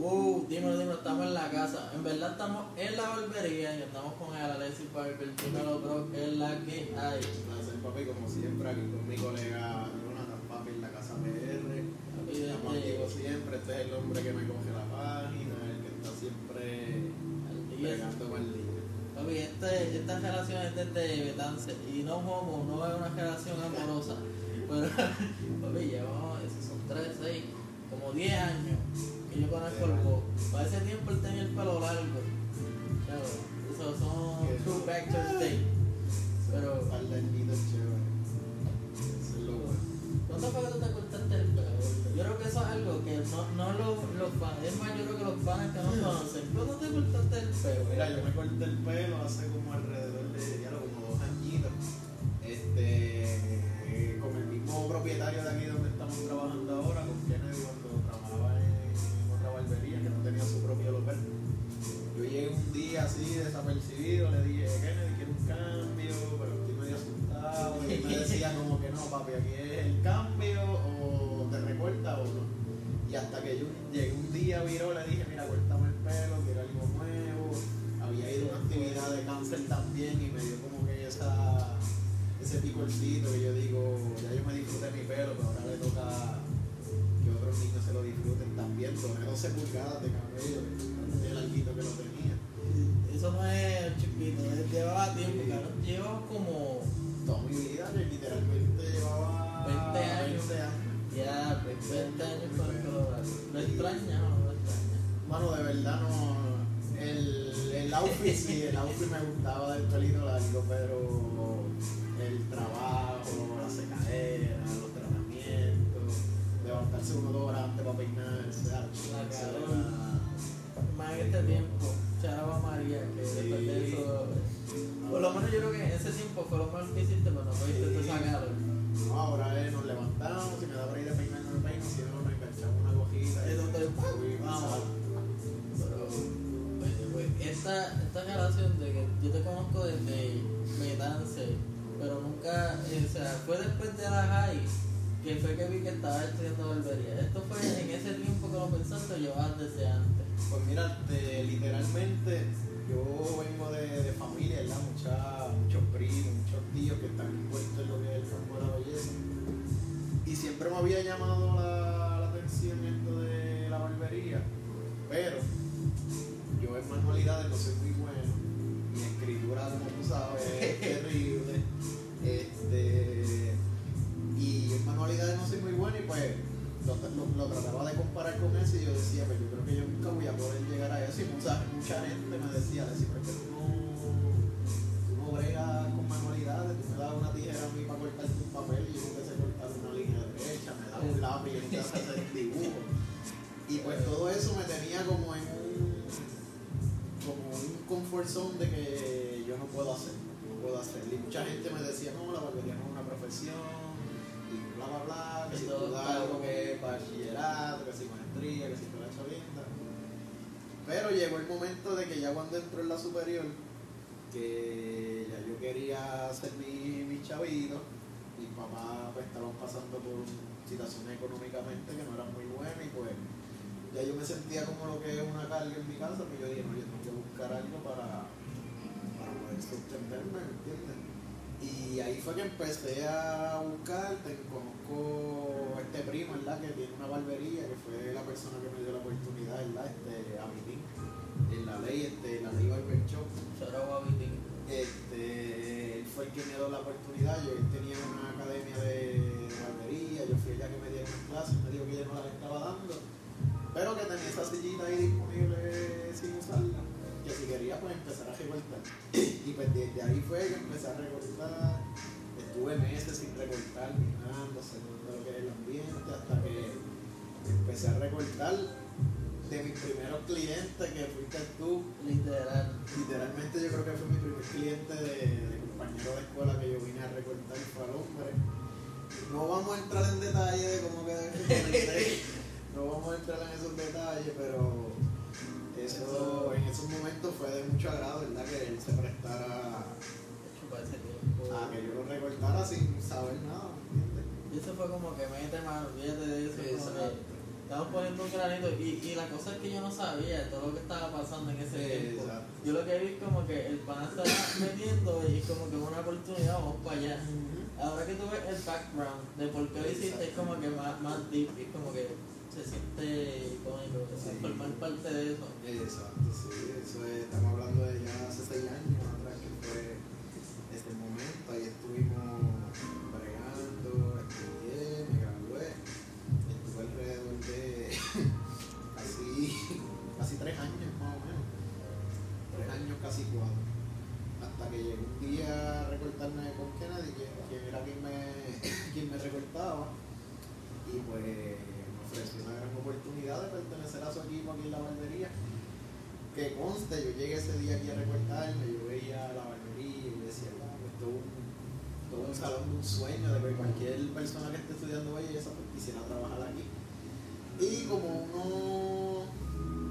Wow, dímelo, dímelo, estamos en la casa. En verdad estamos en la barbería y andamos con el Alexis Barber. Dímelo, bro, es la que hay. Placer, papi, como siempre, aquí con mi colega Jonathan, papi, en la casa PR. Estamos desde- activos siempre. Este es el hombre que me coge la página, el que está siempre pegando mal día. Papi, este, esta relación es desde Betance y no homo, no es una relación amorosa. Pero, papi, llevamos, esos son 3, 6, como 10 años que yo conozco el Bo. Para ese tiempo él tenía el pelo largo. Chavo, esos son true factors day. Pero, añitos chévere. Eso es lo bueno. ¿cuándo fue que tú te cortaste el pelo? Yo creo que eso es algo que no, no los, los fans, es más, yo creo que los fans que no conocen. ¿Cuándo te cortaste el pelo? Mira, yo me corté el pelo hace como alrededor o sea, fue después de la high que fue que vi que estabas estudiando barbería. ¿Esto fue en ese tiempo que lo pensaste o llevabas desde antes? Pues mira, te- literalmente yo vengo de, de familia, ¿verdad? Mucha, muchos primos, muchos tíos que están envueltos en lo que es el campo de la belleza. Y siempre me había llamado la, la atención esto de la barbería, pero yo en manualidades no soy muy bueno. Mi escritura, como tú sabes, es terrible. Con eso y yo decía, pues yo creo que yo nunca voy a poder llegar a eso y mucha, mucha gente me decía, decir, pero es que tú no, tú no bregas con manualidades, tú me das una tijera a mí para cortarte un papel y yo no sé cortar una línea derecha, me das un lápiz y te sé hacer dibujo. Y pues todo eso me tenía como en un, como un comfort zone de que yo no puedo hacer, no puedo hacer. Y mucha gente me decía, no, la barbería no es una profesión, y bla bla bla, que si tú algo que es bachillerato, que si que si tú la chavienda. Pero llegó el momento de que ya cuando entró en la superior, que ya yo quería hacer mi, mi chavito, mis papás pues estaban pasando por situaciones económicamente que no eran muy buenas y pues ya yo me sentía como lo que es una carga en mi casa, pues yo dije, no, yo tengo que buscar algo para, para poder sustentarme, ¿me entiendes? Y ahí fue que empecé a buscar, te conozco a este primo, ¿verdad? Que tiene una barbería, que fue la persona que me dio la oportunidad, ¿verdad? Este, Amitín, en la ley, este, la ley Barber Shop. Este, él fue el que me dio la oportunidad, yo él tenía una academia de barbería, yo fui allá que me dieron clases, me dijo que ya no las estaba dando, pero que tenía esa sillita ahí disponible sin usarla, que si quería pues empezar a recortar. Y pues desde ahí fue que empecé a recortar, estuve meses sin recortar, mirando, según lo que es el ambiente, hasta que empecé a recortar de mis primeros clientes, que fuiste tú, Literal. Literalmente yo creo que fue mi primer cliente de, de compañero de escuela que yo vine a recortar fue al hombre. No vamos a entrar en detalle de cómo quedé comenté, no vamos a entrar en esos detalles, pero eso en esos momentos fue de mucho agrado, ¿verdad? Que él se prestara a que yo lo recortara sin saber nada, ¿me entiendes? Y eso fue como que mete mano, olvídate de eso. Exacto. que estamos poniendo un granito y, y la cosa es que yo no sabía todo lo que estaba pasando en ese tiempo. Exacto. Yo lo que vi es como que el pan estaba metiendo y es como que una oportunidad, vamos para allá. Ahora que tú ves el background de por qué lo hiciste, es como que más, más deep, es como que se siente icónico, Sí. formar parte de eso. Exacto, sí, eso es, estamos hablando de ya hace seis años atrás que fue este momento, ahí estuvimos bregando, estudié, me gradué, estuve alrededor de casi, casi tres años más o menos, tres años casi cuatro, hasta que llegó un día a recortarme con Kennedy, que, quien era quien me, quien me recortaba, y pues me ofreció una gran oportunidad de pertenecer a su equipo aquí en la barbería. Que conste, yo llegué ese día aquí a recortarme, yo veía la barbería y decía, wow, esto es un, todo un salón de un sueño de que cualquier persona que esté estudiando belleza pues, quisiera trabajar aquí. Y como uno,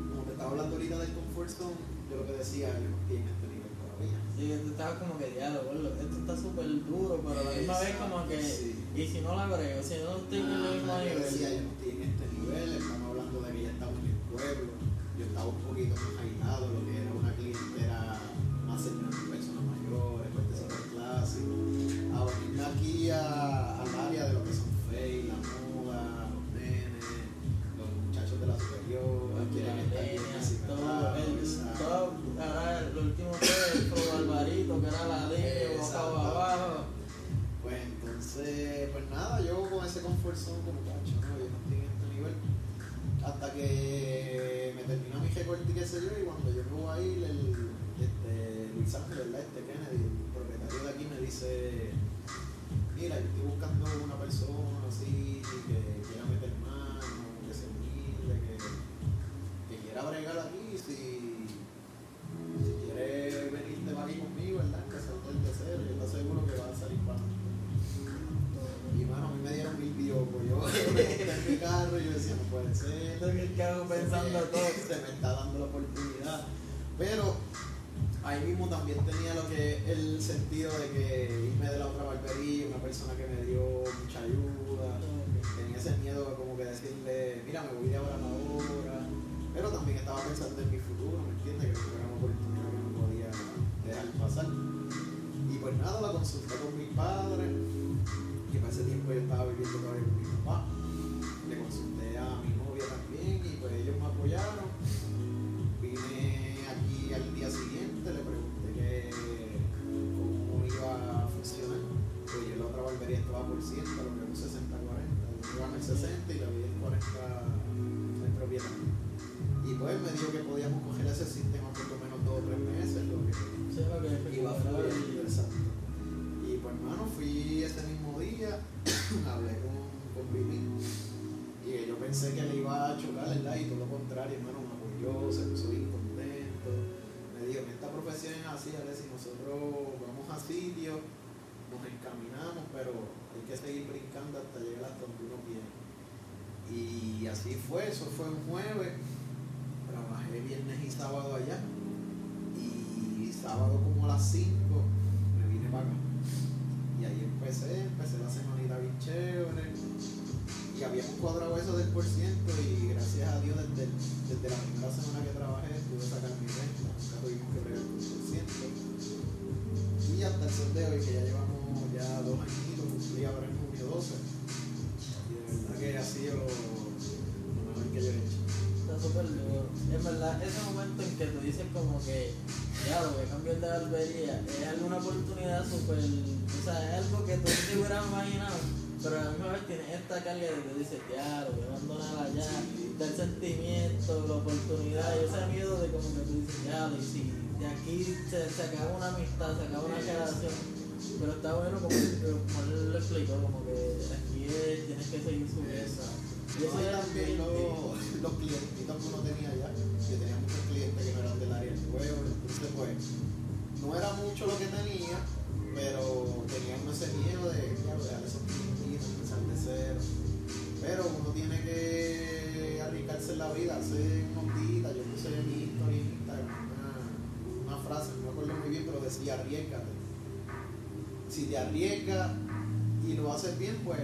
como te estaba hablando ahorita del comfort zone, yo lo que decía, yo no estoy en este nivel todavía. Sí, tú estabas como que boludo, esto está súper duro, pero a la misma vez como que, Sí. y si no la agrego, si no estoy en el mismo Ajá, yo nivel. decía, yo no estoy en este nivel, estamos hablando de que ya estaba en el pueblo, yo estaba un poquito más aislado, lo puede ser. Lo que cago pensando todo. Se me está dando la oportunidad. Pero ahí mismo también tenía lo que el sentido de que irme de la otra barbería, una persona que me dio mucha ayuda. Tenía ese miedo de como que decirle, mira, me voy de ahora a ahora. Pero también estaba pensando en mi futuro, ¿me entiendes? Que era una oportunidad que no podía dejar pasar. Y pues nada, la consulté con mis padres, que para ese tiempo yo estaba viviendo todavía con es alguna oportunidad súper, o sea, es algo que tú no te hubieras imaginado, pero a la misma vez tienes esta carga de que dices, lo voy a abandonar allá, del sentimiento, la oportunidad, y ese miedo de como que tú dices, ya, y si de aquí se, se acaba una amistad, se acaba una relación, pero está bueno como, como él lo explicó, como que aquí es, tienes que seguir. Y eso No, y es también los, los clientitos que uno tenía allá, que tenía muchos clientes que no eran del área del pueblo, entonces pues no era mucho lo que tenía, pero teníamos ese miedo de ya, dejar esos clientitos, empezar de cero. Pero uno tiene que arriesgarse en la vida, hacer una ondita, yo puse en mi historia en Instagram una, una frase, no me acuerdo muy bien, pero decía arriesgate. Si te arriesgas y lo haces bien, pues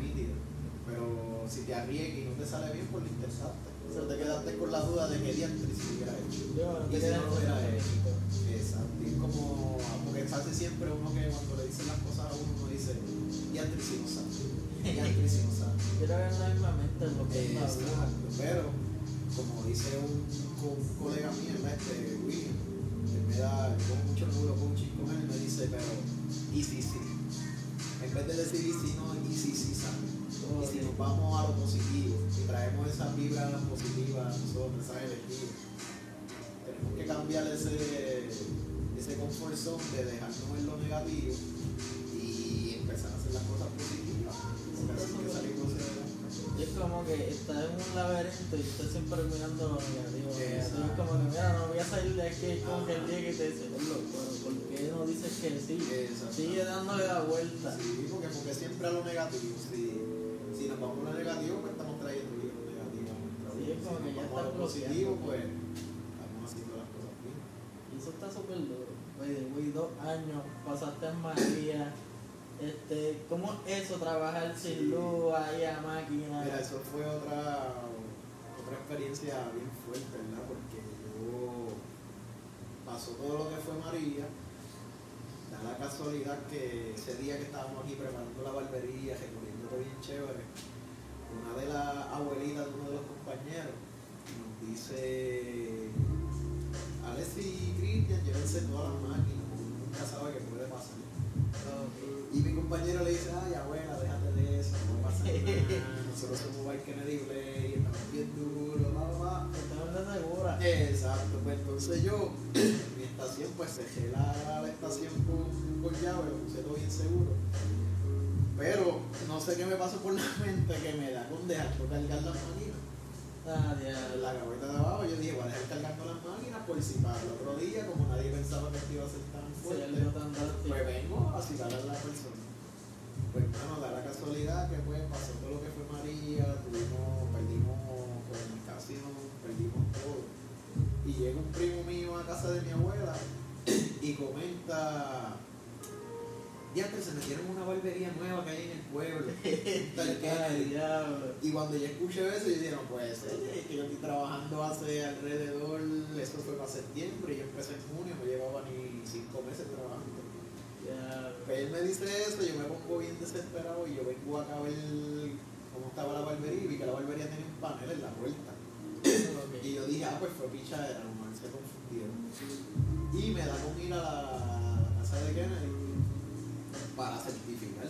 nítido. Pero si te arriesgas y no te sale bien, pues lo intentaste. O sea, te quedaste con la duda de que diantre si hubiera hecho. Yo, Y si no lo hubiera hecho. Exacto. Es como, porque casi siempre uno que cuando le dicen las cosas a uno, uno dice, diantre si no sabe. Diantre si no sabe. Yo creo que en la misma mente es lo que es pero como dice un, un colega mío, este William, él me da, como mucho nudo coaching con él, me dice, pero, y si sí, en vez de decir y si no, y si sí sabe. Y si nos vamos a lo positivo y traemos esa vibra positiva a nosotros, esa energía, tenemos que cambiar ese, ese confort zone de dejarnos en lo negativo y empezar a hacer las cosas positivas. Que salimos. Y es como que estás en un laberinto y estás siempre mirando lo negativo. Es como que, mira, no voy a salir de aquí. Es como que el día que te dice, "Gordo, pero ¿por qué no dices que sí? Sigue dándole la vuelta. Sí, porque, porque siempre a lo negativo. Si, si nos vamos a lo negativo, pues estamos trayendo lo negativo a nuestra Sí, es como si que nos ya está positivo, pues estamos haciendo las cosas bien. Y eso está súper duro. Güey, dos años, pasaste en María. Este, ¿Cómo es eso, trabajar sin luz ahí a máquina? Mira, eso fue otra, otra experiencia bien fuerte, ¿verdad? Porque yo pasó todo lo que fue María. Da la casualidad que ese día que estábamos aquí preparando la barbería, recorriendo todo bien chévere, una de las abuelitas de uno de los compañeros nos dice, Alex y Cristian, llévense todas las máquinas, nunca sabe qué puede pasar. Y mi compañero le dice, ay abuela, déjate de eso, no pasa nada, nosotros somos Mike Kennedy Play, estamos bien duros, bla, bla, bla. Estás en la segura. Exacto, pues entonces yo, mi estación, pues cerré la, la estación con, con llave, lo puse todo bien seguro. Pero no sé qué me pasó por la mente que me da con dejar de cargar las máquinas. Ah, En diablo. la gaveta de abajo yo dije, voy a dejar cargando para el otro día, como nadie pensaba que esto iba a ser tan fuerte. tan. Pues vengo a citar a la persona. Pues bueno, da la casualidad que pues pasó todo lo que fue María, tuvimos, perdimos comunicación, perdimos todo. Y llega un primo mío a casa de mi abuela y comenta, diantre, se metieron una barbería nueva que hay en el pueblo. Tal Ay, Kennedy". diablo. Y cuando yo escuché eso, yo dije, no puede ser, que yo estoy trabajando hace alrededor, eso fue para septiembre, y yo empecé en junio, no llevaba ni cinco meses trabajando. Pues él me dice eso, yo me pongo bien desesperado y yo vengo acá a ver cómo estaba la barbería y vi que la barbería tenía un panel en la puerta. Ok. Y yo dije, ah, pues fue pichadera, normal, se confundieron. Y me da con ir a la, la casa de Kennedy para certificar.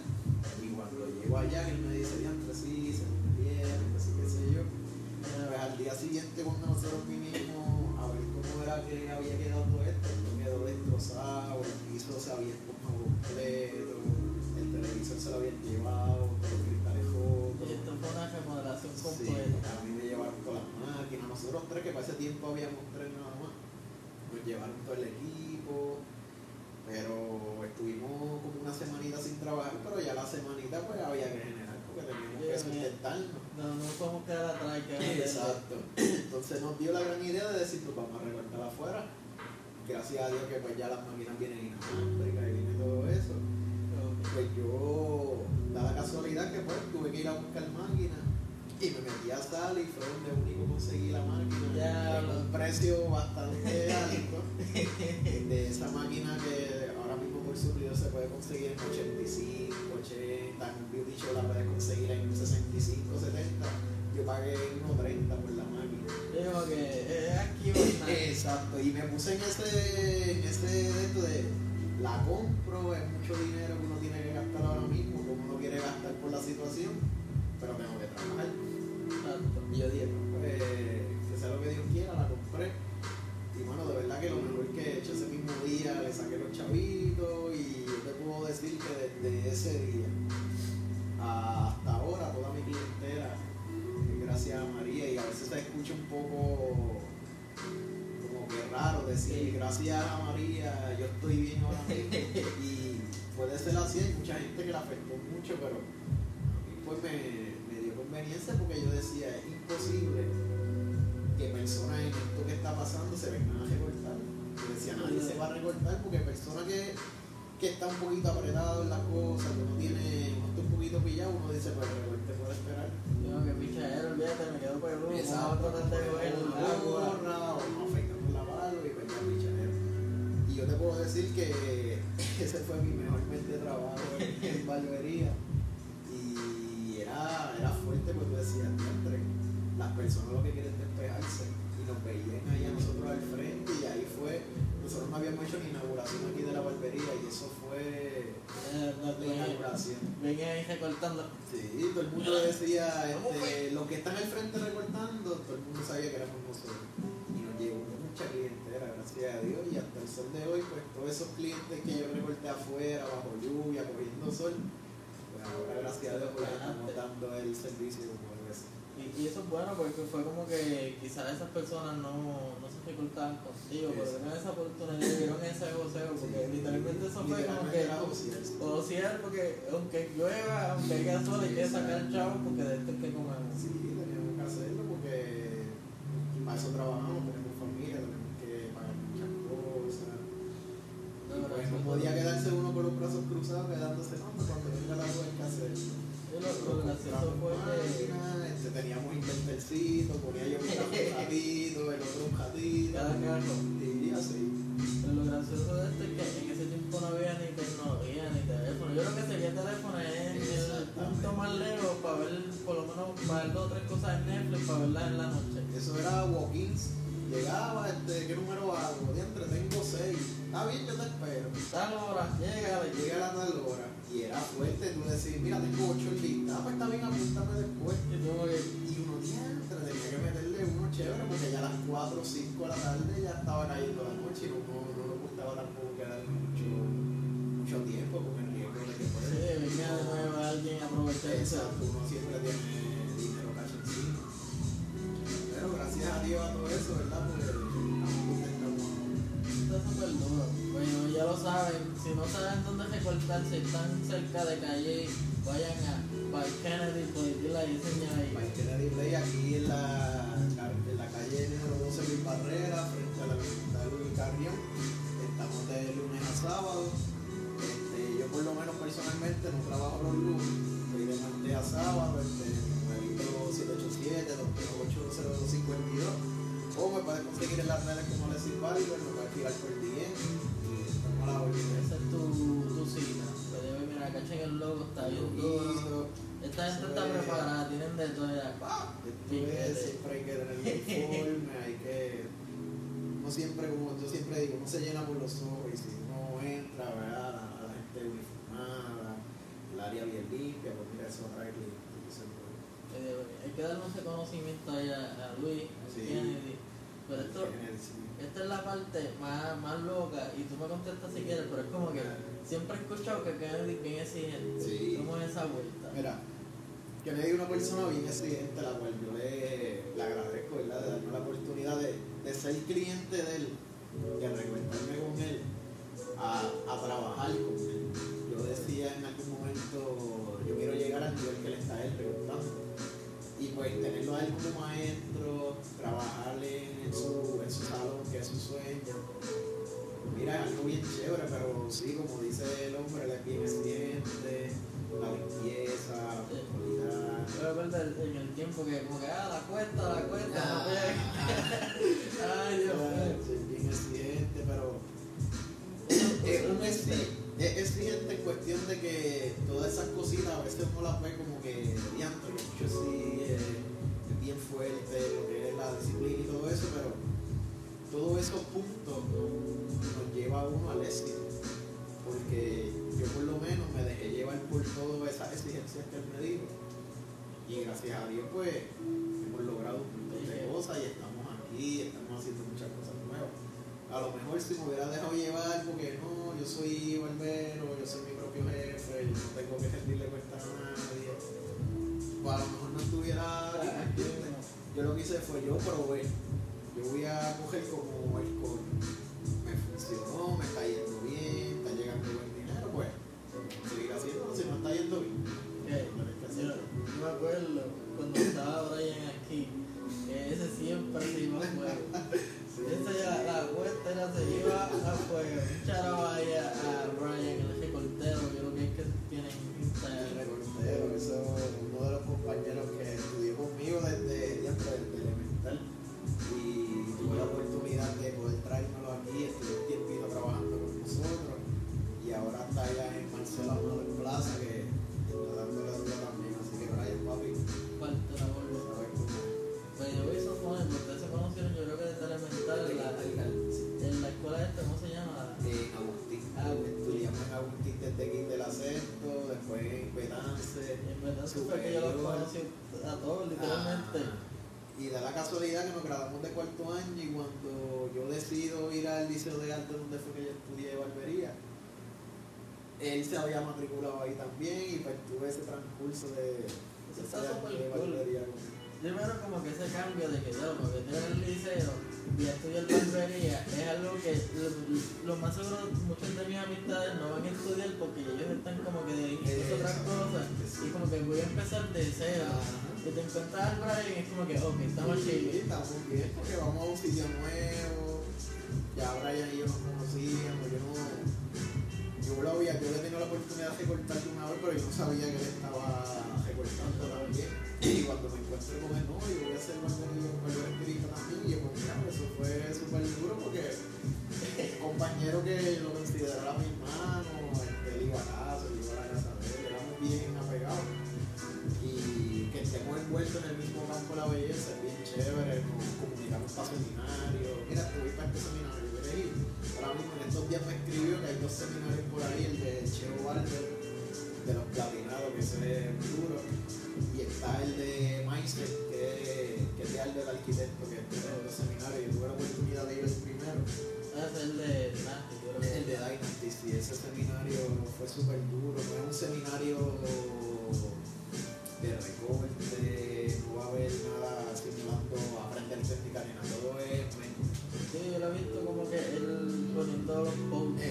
Y cuando llego allá, que él me dice, diantre, sí, se confundieron, que sí, qué sé yo. Pues al día siguiente cuando nosotros vinimos a ver cómo era que había quedado todo esto, esto quedó destrozado, el piso se había esponjado completo, el televisor se lo habían llevado, los cristales Y rotos. esto fue una remodelación Sí, completa. a mí me llevaron con las máquinas, nosotros tres, que para ese tiempo habíamos tres nada más, nos llevaron todo el equipo, pero estuvimos como una semanita sin trabajar, pero ya la semanita pues había que generar porque teníamos que sustentarnos. No, no podemos quedar atrás. Que Exacto. Entonces nos dio la gran idea de decir, pues vamos a recortar afuera. Gracias a Dios que pues ya las máquinas vienen inalámbricas y viene todo eso. Pues yo, da la casualidad que pues tuve que ir a buscar máquinas y me metí a sal y fue donde único conseguí la máquina Ya, en un precio bastante alto. De esa máquina que ahora mismo por surtido se puede conseguir en 85, 80, en un beauty shop la puedes conseguir en 65, 70 yo pagué 1.30 por la máquina. Que es aquí exacto y me puse en ese en ese de esto de la compro es mucho dinero que uno tiene que gastar ahora mismo como uno quiere gastar por la situación pero tengo que trabajar. Y yo dije, pues, que sea lo que Dios quiera, la compré. Y bueno, de verdad que lo mejor que he hecho ese mismo día, le saqué los chavitos y yo te puedo decir que desde ese día hasta ahora toda mi clientela, eh, gracias a María, y a veces se escucha un poco como que raro decir gracias a María yo estoy bien ahora mismo y puede ser así, hay mucha gente que la afectó mucho, pero mí pues me, me dio conveniencia porque yo decía, es imposible que personas en esto que está pasando se vengan a recortar. Yo decía, nadie se va a recortar porque personas que que está un poquito apretado en las cosas, que uno tiene, está un poquito pillado, uno dice, pues te puede esperar. Digo que pichadero, olvídate, me quedo a tratar de coger el Una agua. gorra, o nos afeitamos la barba y pues ya pichadero. Y yo te puedo decir que ese fue mi mejor mes de trabajo en, en barbería. Personas lo que quieren es despejarse. Y nos veían ahí a nosotros al frente y ahí fue, nosotros no habíamos hecho ni inauguración aquí de la barbería y eso fue Eh, no, la inauguración. Venía ahí recortando. Sí, todo el mundo decía, este, los que están al frente recortando, todo el mundo sabía que éramos nosotros. Y nos llegó mucha clientela, gracias a Dios, y hasta el sol de hoy, pues todos esos clientes que yo recorté afuera, bajo lluvia, cogiendo sol, pues ahora gracias a Dios pues estamos dando el servicio. Y, y eso es bueno porque fue como que quizás esas personas no, no se recortaban contigo, pero Exacto. tenían esa oportunidad y vieron ese joseo, porque Sí. literalmente eso fue como que era ociar. o sea, porque aunque llueva, aunque haya sol, hay que sacar chavo porque de esto es que comemos. Sí, teníamos que hacerlo porque para eso trabajamos, tenemos familia, tenemos que pagar muchas cosas. No, pero pues no podía quedarse uno con los brazos cruzados quedándose, no, pues cuando venga la hay que hacerlo. Lo, lo gracioso fue que Este, teníamos inventercito, ponía yo un gatito, el otro un gatito. cada carro. Y así. Pero lo gracioso de esto es que en ese tiempo no había ni tecnología ni teléfono. Yo creo que sería teléfono es el punto más lejos para ver, por lo menos, para ver dos o tres cosas en Netflix, para verlas en la noche. Eso era walk-ins. Llegaba, este, ¿qué número hago? Diantre, tengo seis. Está bien, yo te espero. Tal hora, llega, le Llega a la tal hora. Y era fuerte, tú decís, mira, tengo ocho en lista. Ah, pues está bien, apúntame después. Y que, Y uno diantre, tenía que meterle uno chévere porque ya a las 4 o 5 de la tarde ya estaba cayendo la noche y no, no, no nos gustaba tampoco quedar mucho, mucho tiempo con el riesgo de que sí, puede venga de nuevo alguien a aprovechar. Exacto, uno siempre tiene dinero cash encima. Pero gracias a Dios a todo eso, ¿verdad? Porque estamos ahora. Está súper duro. Bueno, ya lo saben, si no saben dónde recortar, si están cerca de calle, vayan a Park Kennedy, por ahí, enseña ahí. Para Kennedy Play aquí en la, en la calle número 12 Luis Barrera, frente a la Universidad Luis Carrión. Estamos de lunes a sábado. Este, yo por lo menos personalmente no trabajo los lunes, estoy de a sábado, este, numerito 787 238 o me puedes conseguir en las redes como les Barber, me puedes tirar por DM Esa es tu, tu cita. Te debe mirar, cachen el logo, está bien duro. Esta gente está preparada, tienen de todo ya. Es, siempre hay que tener uniforme, hay que. No siempre, como yo siempre digo, uno se llena por los ojos y si uno entra, ¿verdad? La, la gente uniformada, el área bien limpia, pues mira, eso clientes. entonces, pues, Eh, hay que darle ese conocimiento ahí a, a Luis, a Sí. Kennedy. Pero esto. Esta es la parte más, más loca y tú me contestas si quieres, pero es como que siempre he escuchado que Kennedy es bien exigente. Sí. ¿Cómo es esa vuelta? Mira, que me diga una persona bien exigente, a la cual yo le, le agradezco, ¿verdad? De darme la oportunidad de, de ser cliente de él, de recuentarme con él, a, a trabajar con él. Yo decía en algún momento, yo quiero llegar al nivel que él está él preguntando. Y pues tenerlo a él como maestro, trabajarle en su, en su salón, que es su sueño. Mira, algo bien chévere, pero sí, como dice el hombre, él es bien exigente, la limpieza, la recuerdo el- en el tiempo que como que, ah, la cuesta, la cuesta, no Ah, pega. Ay, Dios mío. Bien exigente, pero es un exi- es exigente en cuestión de que todas esas cositas a veces uno las ve como que diantre, mucho sí es, es bien fuerte, lo que es la disciplina y todo eso, pero todos esos puntos nos lleva a uno al éxito. Porque yo por lo menos me dejé llevar por todas esas exigencias que él me dijo. Y gracias a Dios pues hemos logrado un montón de cosas y estamos aquí, estamos haciendo muchas cosas nuevas. A lo mejor si me hubiera dejado llevar porque no, yo soy barbero, yo soy mi propio jefe, yo no tengo que rendirle cuenta a nadie, pues a lo mejor no estuviera. Yo lo que hice fue yo probé, yo voy a coger como el con me funcionó, me está como que voy a empezar de cero. Ajá. Que te encuentras al Brian y es como que, ok, estamos Sí, chidos. estamos bien porque vamos a un sitio nuevo. Ya Brian y yo nos conocíamos. Yo no. Yo lo había, yo le tenía la oportunidad de recortarle una vez, pero yo no sabía que él estaba recortando también. Y cuando me encuentro con él, no, yo voy a hacer barbería días me escribió que hay dos seminarios por ahí, el de Cheo Barber, de los platinados, que es muy duro, y está el de Meister, que, que es de Albert Arquitecto, que es de los seminarios, yo tuve la oportunidad de ir el primero, Ah, es el de Dynasty, yo creo que el de Dynasty, sí, ese seminario fue súper duro, es un seminario de recorte, no va a haber nada simulando aprender técnica ni nada, todo es. Sí, yo lo he visto como que él poniendo.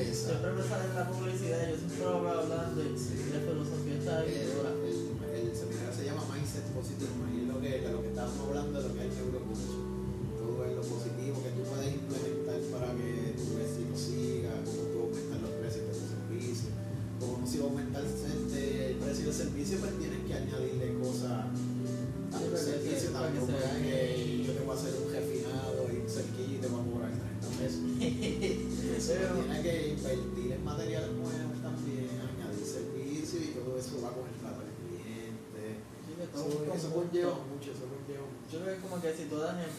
Siempre me sale en la publicidad, yo siempre lo veo hablando y la filosofía está El, bien dura. el, el seminario se llama Mindset Positive Mind, y es lo que, de lo que estábamos hablando, de lo que es el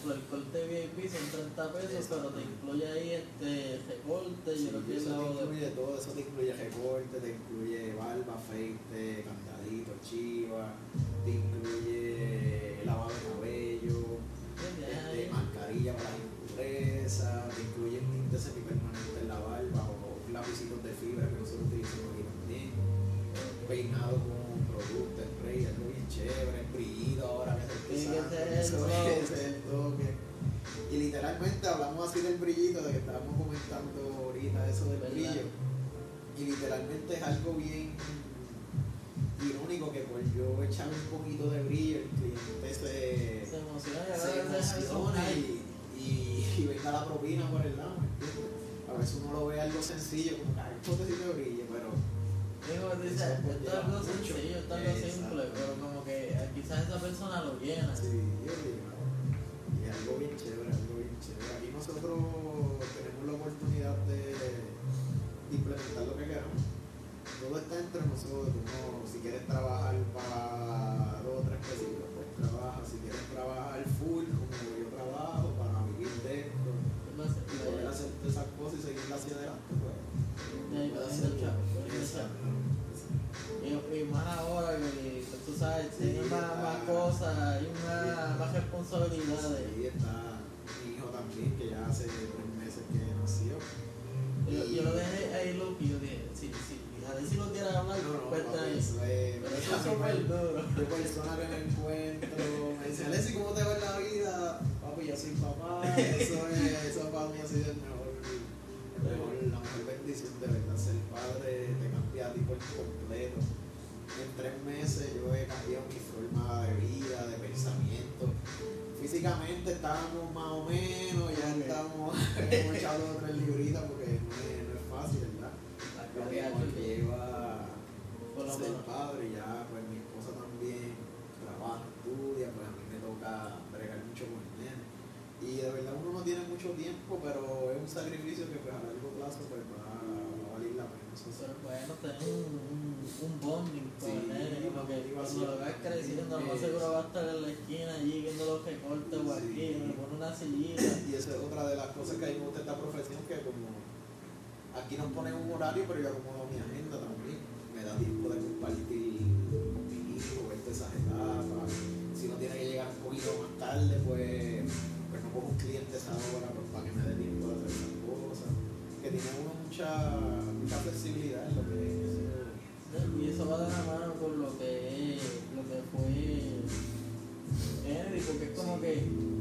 el corte VIP son 30 pesos, pero te incluye ahí este recorte, Sí, yo creo que eso es te lo de... incluye todo, eso te incluye recorte, te incluye barba, aceite, candadito, chiva, te incluye lavado de cabello, este, mascarilla para las impurezas, te incluye tinte semipermanente en la barba o lapicitos de fibra que nosotros utilizamos aquí también, peinado con productos, spray, algo bien chévere, brillido ahora que se literalmente hablamos así del brillito, de que estábamos comentando ahorita eso del ¿Verdad? brillo. Y literalmente es algo bien irónico que por yo echar un poquito de brillo, el cliente se, Se emociona y se emociona y, y, y venga la propina por el lado. A veces uno lo ve algo sencillo, como que hay un potecito de brillo, pero Digo, dice, esto es algo sencillo, esto es algo simple, pero como que eh, quizás esa persona lo llena. sí, obligado. Y es algo bien chévere, nosotros tenemos la oportunidad de, implementar lo que queramos. Todo está entre nosotros. Uno, si quieres trabajar para dos o tres persona que me encuentro, me dice, Alessi, ¿cómo te va en la vida? Papi, yo soy papá, eso es, eso para mí ha sido el mejor, el mejor, la mejor bendición de verdad, ser padre te cambia a ti por completo. En tres meses yo he cambiado mi forma de vida, de pensamiento. Físicamente estábamos más o menos, ya estamos, hemos echado tres libritas porque no es, no es fácil, ¿verdad? Lo que lo ser padre, ya pues mi esposa también trabaja, estudia, pues a toca bregar mucho con el nene. Y de verdad uno no tiene mucho tiempo, pero es un sacrificio que pues a largo plazo pues va, va a valer la pena. Eso. Pero bueno, tener un, un, un bonding con Sí, el nene, como que cuando lo vas creciendo, lo más seguro va a estar en la esquina allí viendo los recortes o aquí, Sí. me pone una sillita. Y esa es otra de las cosas que a mí me gusta esta profesión, que como aquí nos ponen un horario, pero yo acomodo mi agenda también. Me da tiempo de compartir con mi hijo, verte esas etapas. Si no tiene que llegar un poquito más tarde, pues, pues no pongo un cliente esa hora pues, para que me dé tiempo de hacer esas cosas. Que tiene mucha, mucha flexibilidad en lo que es. Y eso va de la mano con lo que lo que fue Kennedy, porque es como que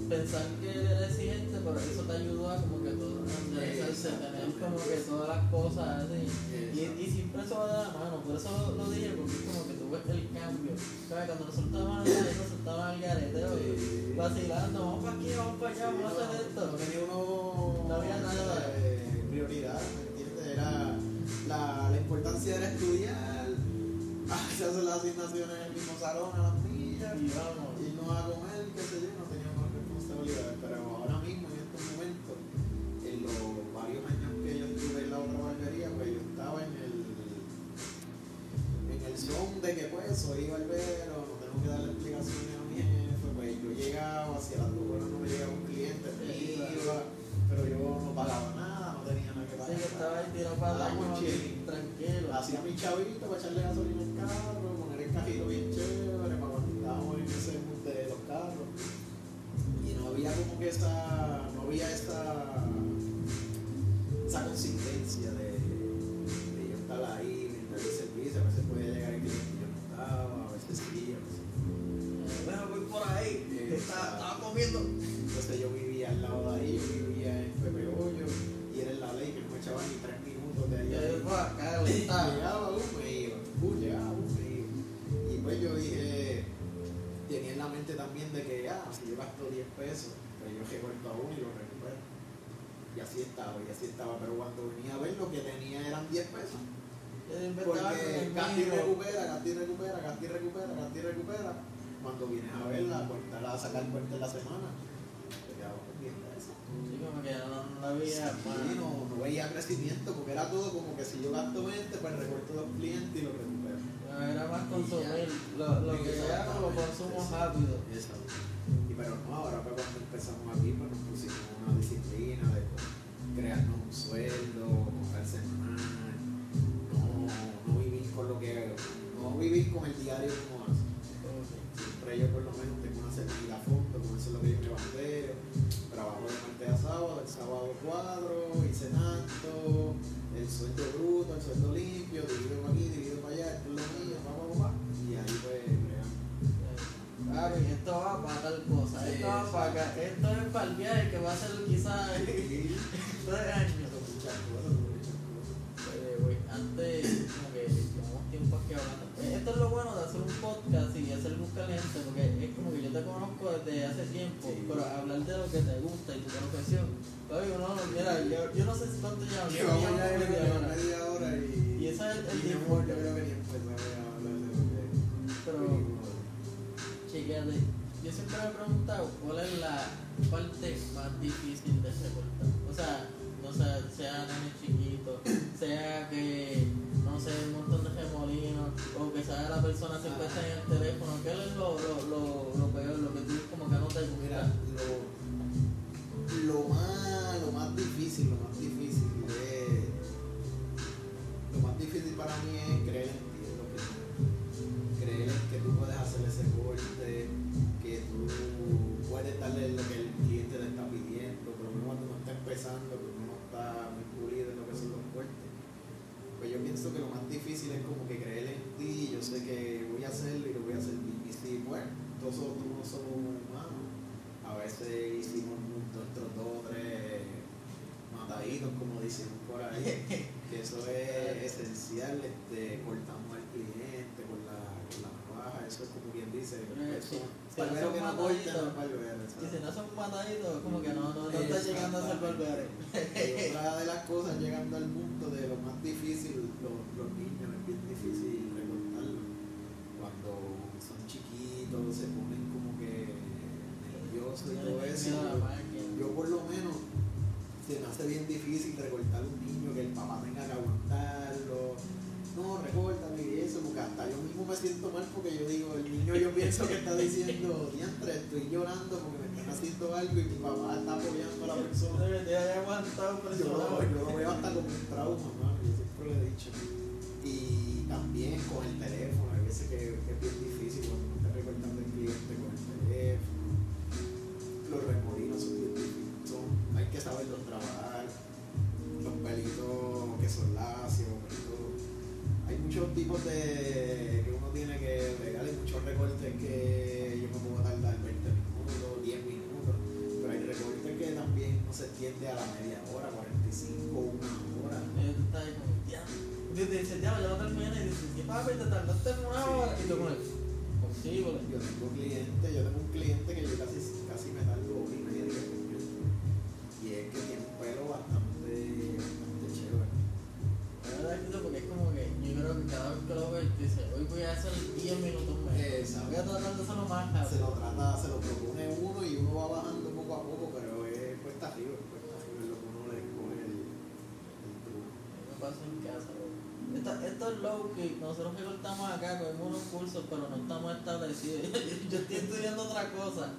pensar que era exigente, pero eso te ayudó a como que todo, enderezarse, tener como que todas las cosas así. Y, y siempre eso va de la mano, por eso lo, lo dije, porque es como el cambio. ¿Sabes? Cuando estábamos en el nosotros estábamos al garete, oye, vacilando, vamos para aquí, vamos para allá, vamos a hacer esto. No tenía uno No había nada. eh, prioridad, ¿me entiendes? Era la, la importancia era estudiar, se hacen las asignaciones en el mismo salón a las millas, Y vamos. irnos a comer, qué sé yo, no tenía más responsabilidades. De que pues soy barbero, no tengo que darle explicaciones a mi jefe, pues yo llegaba, hacia las dos horas no me llegaba un cliente, me iba, pero yo no pagaba nada, no tenía nada que Sí, pagar. que estaba ahí tirado para chill. tranquilo. Hacía mi chavito para echarle gasolina no, veía crecimiento porque era todo como que si yo gasto 20, pues recorto los clientes y lo recupero. Era más consumir. Lo, lo que hago lo consumo rápido. Exacto. Y pero no, ahora pues cuando empezamos aquí, pues nos pusimos una disciplina de pues, crearnos un sueldo, quizás tres años. Antes, como que llevamos tiempo aquí hablando. Eh, Esto es lo bueno de hacer un podcast y hacer un caliente, porque es como que yo te conozco desde hace tiempo, pero hablar de lo que te gusta y tu profesión. No, mira, yo, yo no sé si cuánto llevamos, yo Llevamos llevo ya media hora. y. Y ese es el- yo creo que ni empezamos a hablar de lo que. Pero, yo siempre me he preguntado cuál es la parte más difícil de recortar. O sea, no sé, sea nene chiquito, sea que, no sé, un montón de remolinos, o que sea la persona se encuentra en el teléfono. ¿Qué es lo, lo, lo, peor, lo que tú como que no te Mira, gusta? lo, lo más, lo más difícil, lo más difícil es, lo más difícil para mí es creer en ti, lo que creer que tú puedes hacer ese corte, nosotros somos humanos, a veces hicimos nuestros dos o tres mataditos, como dicen por ahí, que eso es esencial, este, cortamos al cliente con la, con la navaja, eso es como quien dice, eso, barbero no que no no Y si no son mataditos, como que no, no, no está llegando a ser. Y otra de las cosas llegando al punto de lo más difícil, los, los niños es bien difícil recortarlos. Cuando chiquitos se ponen como que nerviosos y todo eso. Yo por lo menos se me hace bien difícil recortar un niño que el papá tenga que aguantarlo. No, recórtame y eso, porque hasta yo mismo me siento mal porque yo digo, el niño yo pienso que está diciendo, diantre, estoy llorando porque me están haciendo algo y mi papá está apoyando a la persona. De haber aguantado Yo lo, yo lo veo hasta como un trauma, mano, yo siempre lo he dicho. Y también con el teléfono, hay veces que, que es bien difícil Los remolinos son bien hay que saberlos trabajar. Los pelitos que son lacios, pelitos. Hay muchos tipos de que uno tiene que bregar, hay muchos recortes que yo me puedo tardar 20 minutos, 10 minutos, pero hay recortes que también no se extiende a la media hora, 45, una hora. Ahí como, ya. Ya, ya lo terminé. Y dices, ¿qué papi? Te tardaste una hora. Y tú como, posible. Yo tengo clientes, yo tengo un cliente que yo casi, casi me tardo que tiene un pelo bastante, bastante chévere. Verdad es porque es como que yo creo que cada vez que lo ves, dice, hoy voy a hacer 10 minutos más. Exacto. Voy a tratar de hacerlo más Se rápido. lo trata, se lo propone uno y uno va bajando poco a poco, pero es cuesta arriba, es cuesta arriba lo que uno le escoge el, el truco. me pasa en casa. Esta, esto es low que nosotros recortamos acá, cogemos unos cursos, pero no estamos establecidos. Yo estoy estudiando otra cosa.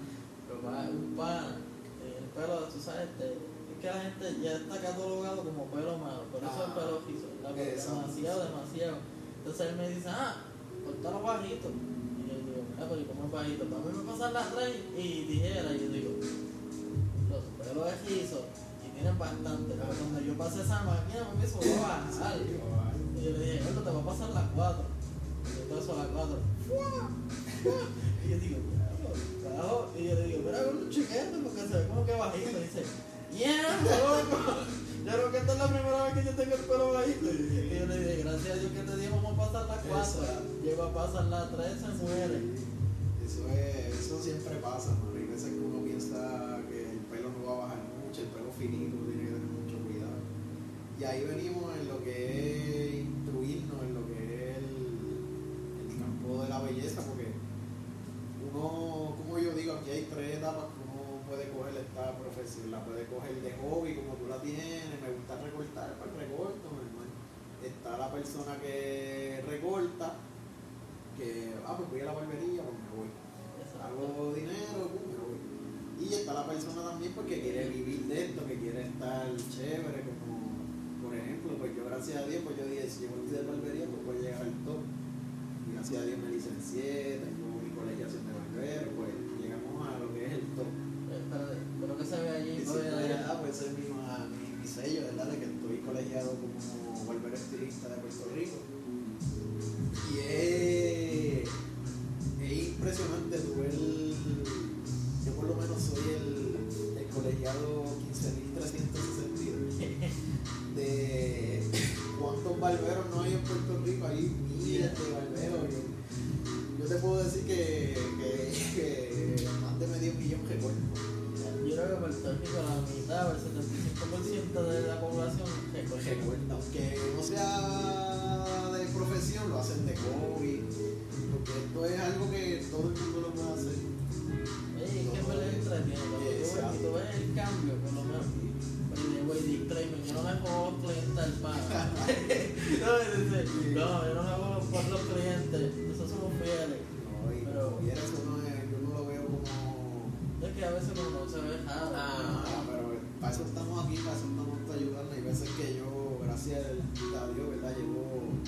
Pero va, un pana, eh, el pelo, tú sabes, este, es que la gente ya está catalogado como pelo malo, por eso el Ah, pelo ¿verdad? Porque exacto. demasiado, demasiado. Entonces él me dice, ah, cortalo bajito. Y yo digo, ah, pero ¿y cómo es bajito? Mí me pasan las tres y tijera, y yo digo, los pelos es rizo y tienen bastante, pero cuando yo pase esa máquina, me va a bajar. Y yo le dije, esto te va a pasar las cuatro. Y yo todo eso a las cuatro. Y yo digo, "Diablo, carajo. Y yo le digo, mira chiquete porque se ve como que bajito. Y dice, loco. Yo creo que esta es la primera vez que yo tengo el pelo bajito. Y yo le dije, gracias a Dios que te dije, vamos a pasar las cuatro. Llego a pasar las tres, se muere. Eso, es, eso siempre pasa, ¿no? Hay veces que uno piensa que el pelo no va a bajar mucho, el pelo finito, tiene que tener mucho cuidado. Y ahí venimos en lo que es instruirnos, en lo que es el, el campo de la belleza, porque uno, como yo digo, aquí hay tres etapas que uno puede profesión, la puede coger de hobby, como tú la tienes, me gusta recortar, pues recorto, mi hermano. Está la persona que recorta, que, ah, pues voy a la barbería, pues me voy hago dinero, pum, me voy. Y está la persona también porque quiere vivir de esto, que quiere estar chévere, como por ejemplo, pues yo gracias a Dios, pues yo dije, si yo fui de barbería, pues voy a llegar al top. Gracias a Dios me licencié, tengo mi colegiación de barbero, pues llegamos a lo que es el top. Se ve allí. Y si oye, no, allá. ya, pues ese es mi, mi, mi sello, ¿verdad? De que estoy colegiado como barbero estilista de Puerto Rico. Y es, es impresionante tu ver, yo por lo menos soy el, el colegiado 15.362 de cuántos barberos no hay en Puerto Rico, hay miles de barberos. Yo, yo te puedo decir que, que, que más de medio millón recorto. Puerto Rico la mitad o el 75% de la población recorta. recuerda, aunque no sea de profesión, lo hacen de hobby, porque esto es algo que todo el mundo lo puede hacer. Ey, es que me le entretiene, tú ves- el cambio, por lo menos. Oye, güey, disclaimer, yo no me juego clientes al pan. no, yo no me juego por los clientes, nosotros somos fieles. No, y Pero- y eso no es, yo no lo veo como. Es que a veces no se ve raro. Ah, pero para eso estamos aquí, para eso estamos para ayudarnos. Hay veces que yo, gracias a Dios, ¿verdad? Llevo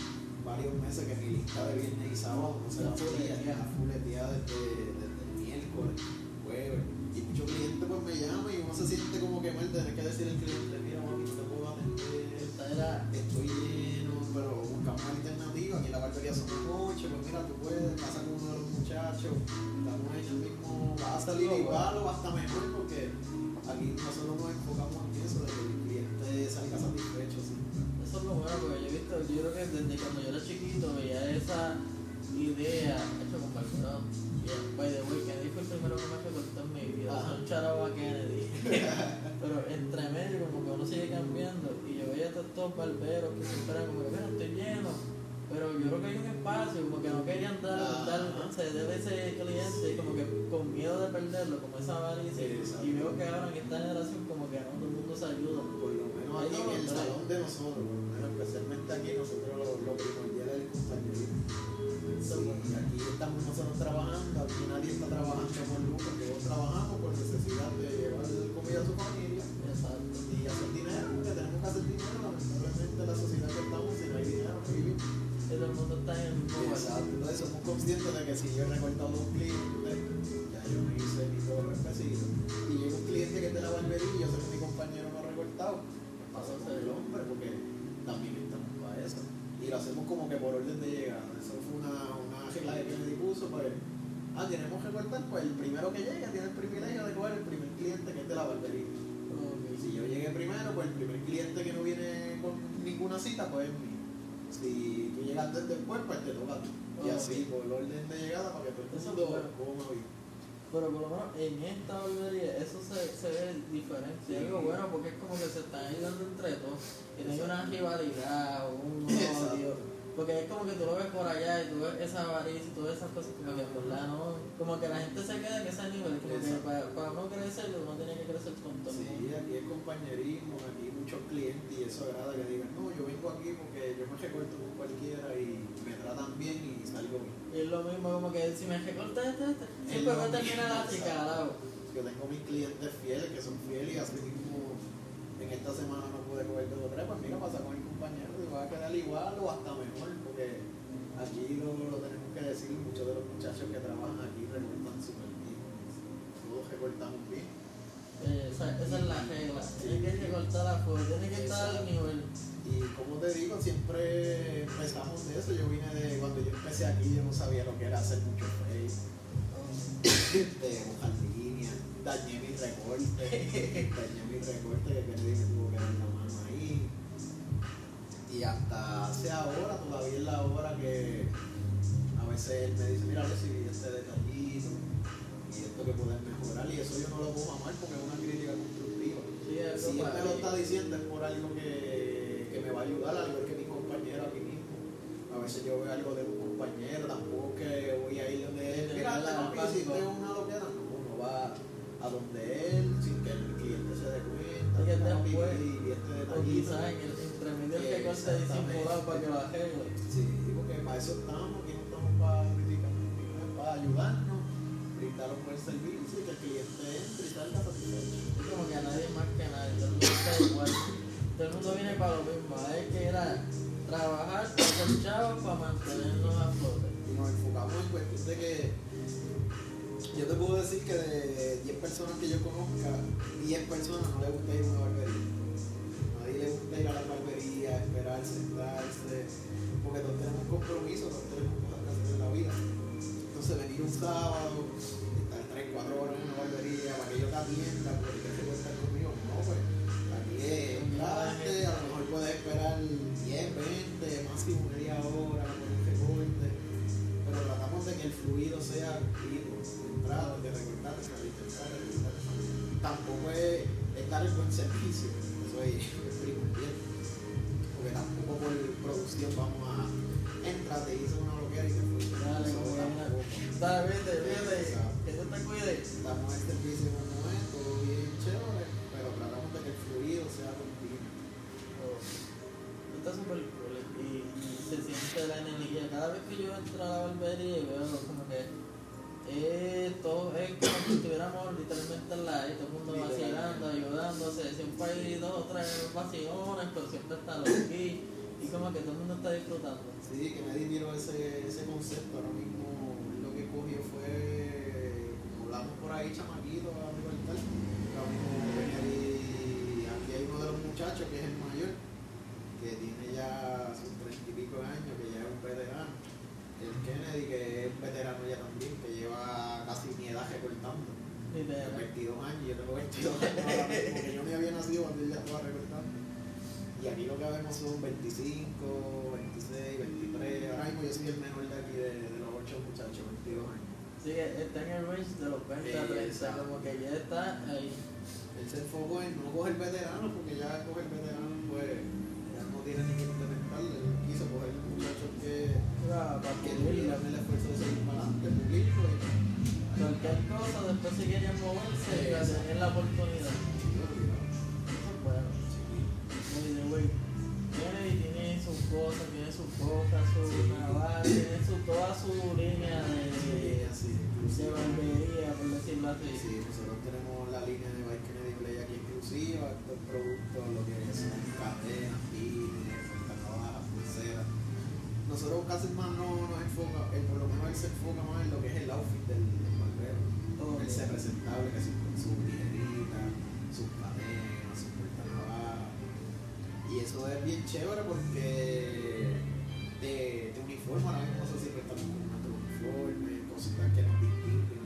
varios meses que mi lista de viernes y sábado no se la fuletía, la fuletía desde, desde el miércoles, jueves. Y muchos clientes pues me llaman y uno se siente como que mal tener que decir al cliente, mira, mami, no te puedo atender, Esta era, estoy lleno, pero buscamos alternativa. Aquí en la barbería somos ocho, pues mira, tú puedes pasar con uno de los muchachos, hechos mismo, va a salir igual o hasta mejor porque aquí nosotros nos enfocamos en eso, de que el cliente salga satisfecho. ¿sí? eso es lo bueno, porque yo he visto, yo creo que desde cuando yo era chiquito veía esa idea hecho con Barcelona. Y by the way, Kennedy fue el primero que me recortó en mi vida. Ajá. Un charaba a Kennedy. Pero entre medio, como que uno sigue cambiando. Y yo veía a todos estos barberos que siempre eran como que, mira, estoy lleno. Pero yo creo que hay un espacio, como que no querían dar, Ajá. dar ceder a ese cliente, y como que con miedo de perderlo, como esa avaricia. Y veo que ahora en esta generación, como que no, todo el mundo se ayuda. Por lo menos aquí en el salón de nosotros, por lo menos especialmente aquí, nosotros lo, lo primordial es el compañerismo. Aquí estamos nosotros trabajando, aquí nadie está trabajando por lucro, todos trabajamos por necesidad de llevar comida a su familia todo el mundo está en. Exacto, entonces somos conscientes de que si yo he recortado dos clientes, ya yo me hice mi pobre específico. Y llega un cliente que es de la barbería y yo sé que mi compañero no ha recortado, pues pasa a ser el hombre porque también estamos para eso. Y lo hacemos como que por orden de llegada. Eso fue una, una regla que me dispuso, pues, ah, tenemos que recortar, pues el primero que llega tiene el privilegio de coger el primer cliente que es de la barbería. Si yo llegué primero, pues el primer cliente que no viene con ninguna cita, pues es mío. Si tú llegaste después, pues te toca a ti. Y Ok. así, por el orden de llegada, para que todo el mundo coma bien. Pero por lo menos en esta barbería eso se, se ve diferente. Sí. algo bueno porque es como que se están ayudando entre todos. Y no hay una rivalidad o un odio. Porque es como que tú lo ves por allá y tú ves esa avaricia y todas esas cosas como que en verdad no. Como que la gente se queda en ese nivel. Como que para, para uno crecer uno tiene que crecer con todo. Sí, aquí es compañerismo, aquí muchos clientes y eso agrada que digan, no, yo vengo aquí porque yo me recorto con cualquiera y me tratan bien y salgo bien. Es lo mismo como que si me recortas este, este, siempre termina mismo, la. Yo tengo mis clientes fieles que son fieles y así mismo en esta semana no pude coger dos o tres, pues mira, pasa con el compañero y va a quedar igual o hasta mejor, porque aquí lo, lo tenemos que decir, muchos de los muchachos que trabajan aquí recortan súper bien, todos recortamos bien. Esa, esa es la regla. Tienes que recortar a fuego, tienes que estar al nivel. Y como te digo, siempre empezamos de eso, yo vine de cuando yo empecé aquí, yo no sabía lo que era hacer mucho face, de buscar líneas, dañé mi recorte, dañé mi recorte que Kennedy me tuvo que dar la mano ahí. Y hasta hace ahora, todavía es la hora que a veces él me dice, mira, recibí este detallito y esto que puedes mejorar y eso yo no lo puedo amar porque es una crítica constructiva. Sí, Si él me lo está diciendo es por algo que, que me va a ayudar, al igual que mi compañero aquí mismo. A veces yo veo algo de un compañero, tampoco que voy a ir donde él. Mira, la este papi, hiciste banco. una loquera. No, uno va a donde él, sin que el cliente se dé cuenta. Y que "Mira, papi, después, y este detallito. quizás en el entremedio el que Exactamente. disimulado para que lo arregle. Sí, porque para eso estamos, aquí no estamos para criticar, para ayudarnos, brindar un buen servicio y que el cliente entre y salga satisfecho. Es como que a nadie más que a nadie, todo el mundo está igual. Todo el mundo viene para lo mismo, hay que era trabajar, hacer chavos para mantenernos a flote. y nos enfocamos en cuestión de que yo te puedo decir que de 10 personas que yo conozca, 10 personas no les gusta ir a una barbería. A nadie le gusta ir a la barbería, esperar, sentarse, porque todos tenemos compromisos, todos tenemos cosas que hacer en la vida. Entonces venir un sábado, estar 3, 4 horas en una barbería para que yo te atienda, porque te puedes estar conmigo, no, pues aquí es grande, a lo mejor puedes esperar 10, 20, máximo media hora con el recorte, pero tratamos de que el fluido sea continuo, entrada, de recortar, de recortar, de salir. Tampoco es estar en buen servicio, eso es, vacilones, pero siempre está los aquí y como que todo el mundo está disfrutando. Sí, que nadie tiró ese, ese concepto. Ahora mismo lo que cogió fue, como hablamos por ahí, chamaquito, a libertad. Ahora mismo Kennedy, aquí hay uno de los muchachos que es el mayor, que tiene ya sus treinta y pico de años, que ya es un veterano. El Kennedy, que es veterano ya también, que lleva casi mi edad recortando. Literal. 22 años, yo tengo 22 años ahora mismo, que yo ni había nacido cuando él ya estaba recortando. Y aquí lo que vemos son 25, 26, 23. Ahora mismo yo soy el menor de aquí de, de los 8 muchachos, 22 años. Sí, está en el range de los 20 a 30, Exacto. como que ya está ahí. Él se enfocó en no coger veterano, porque ya coger veterano, pues ya no tiene ni que implementarle. Él quiso coger muchachos que, Para que tuvieran el esfuerzo de seguir para adelante, pulirlo y Cualquier cosa, después si querían moverse, ya exacto. tenían la oportunidad. Tiene sus cosas, tiene sus cosas, su Sí. naval, tiene su, toda su línea Sí, de, así, de inclusive. barbería, por decirlo así. Sí, nosotros tenemos la línea de Bike Kennedy Play aquí exclusiva, estos productos, lo que son cadenas, pines, navajas, pulseras. nosotros casi más no nos enfoca, eh, por lo menos él se enfoca más en lo que es el outfit del, del barbero. Ok. Él se presentable, que si con sus tijeritas, sus eso es bien chévere porque te, te uniforma, ahora mismo no sé si estamos con nuestro uniforme, cositas que nos distinguen.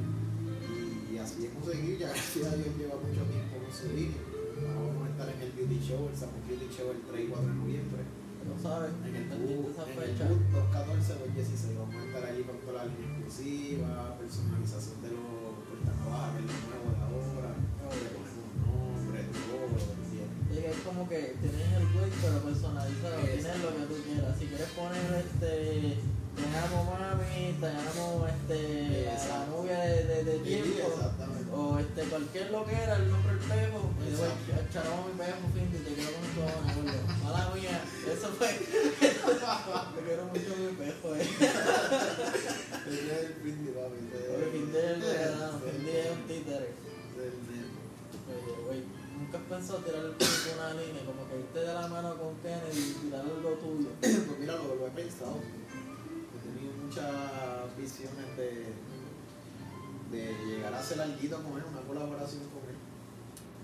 Y, así es conseguir, ya gracias a Dios lleva mucho tiempo con su línea. Ahora vamos a estar en el Beauty Show, el Sapo Beauty Show el 3 y 4 de noviembre. No sabes, En el pendiente boot, esa en el fecha. boot 214, 216, vamos a estar allí con toda la línea exclusiva, personalización de los portanavajas, que es lo nuevo de ahora, le ponemos nombre, todo. Y es como que tienes quiz pero personalizado, tienes Exacto. lo que tú quieras. Si quieres poner este, te amo mami, te amo este, a la Exacto. novia de, de, de tiempo, o este, cualquier lo que era, el nombre del pejo, y echaremos mi pejo fin te quiero gordo. Mala mía, eso fue. te quiero mucho mi pejo, eh. Nunca has pensado tirar el pico una línea, como que irte de la mano con Kennedy y tirar algo tuyo. Pues mira, lo, lo he pensado. He tenido muchas visiones de, de llegar a hacer algo con él, una colaboración con él.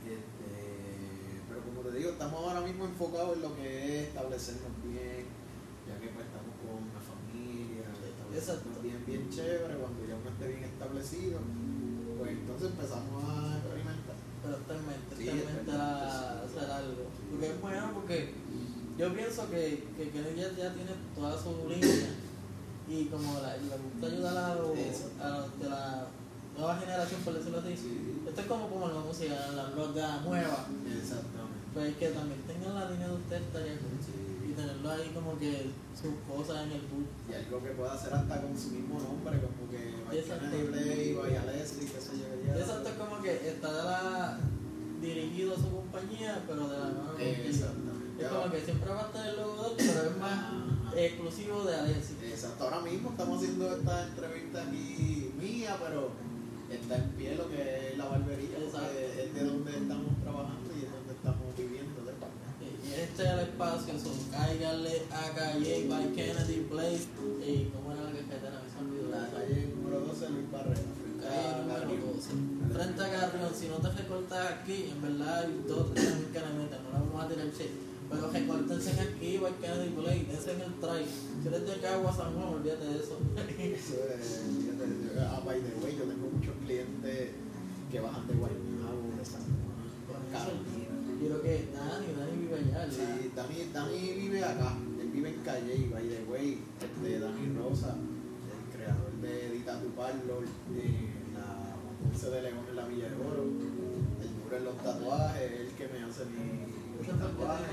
Este, pero como te digo, estamos ahora mismo enfocados en lo que es establecernos bien, ya que pues estamos con una familia, establecernos bien, bien chévere, cuando ya uno esté bien establecido, pues entonces empezamos a Pero está en mente, Sí, está en está en mente mente, la- sí. hacer algo. Porque es bueno porque yo pienso que, que Kennedy ya, ya tiene toda su línea y como la, le gusta ayudar a los, a de la nueva generación, por decirlo así. Sí, Esto es como, como la música, la rock nueva. exactamente. Pues que también tengan la línea de usted estaría cool. Sí. Y tenerlo ahí como que sus cosas en el boot. Y algo que pueda hacer hasta con su mismo nombre, como que Exacto. Kennedy Blade, vaya Leslie, qué sé yo. Exacto, es como que la, dirigido a su compañía, pero de la mano. Exactamente. Es como que siempre va a estar el logo de él, pero es más exclusivo de Alexis. Exacto, ahora mismo estamos haciendo esta entrevista aquí mía, pero está en pie lo que es la barbería, es de donde estamos trabajando y es donde estamos viviendo de parte. Y este es el espacio, son cáiganle a Calle by Kennedy Place. Y cómo era la que olvidó. La calle número 12, Luis Barrera, Calle número Carrión. 12. Frente a Carrión, si no te recortas aquí, en verdad hay dos tres que le meten, no le vamos a tirar shit. Pero recórtense aquí, by Kennedy Place, dense en el try. Si eres de Cagua, San Juan, olvídate de eso. Es, ah, by the way, yo tengo muchos clientes que bajan de Guaynabo, de San Juan. Yo creo que Dani, Dani vive allá. Sí, Dani, Dani vive acá, él vive en Calle y by the way, este Dani Rosa, el creador de Edita Tu Parlor, Ponce de León en la Villa de Oro, el duro en los tatuajes, él que me hace mi- mis ¿Ese el tatuajes.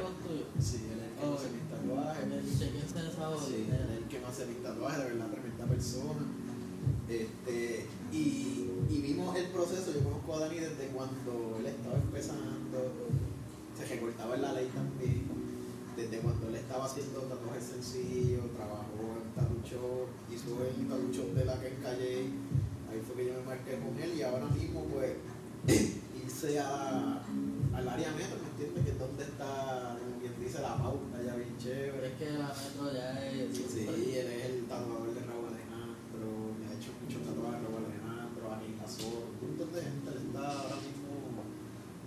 Sí, el que me hace mis tatuajes. Sí, el que me hace mis tatuajes, de verdad, tremenda persona. Este, y, y vimos el proceso, yo conozco a Dani desde cuando él estaba empezando, se recortaba en la ley también, desde cuando él estaba haciendo tatuajes sencillos, trabajó en Tattoo hizo el Shop de la que en Calle, ahí fue que yo me marqué con él y ahora mismo pues irse a, al área metro, ¿me entiendes? Que es donde está, como quien dice, la pauta allá bien chévere. es que la metro ya es. Sí, él es el tatuador de Raúl Alejandro, le ha hecho muchos tatuajes a Raúl Alejandro, Anita Sol, un montón de gente le está ahora mismo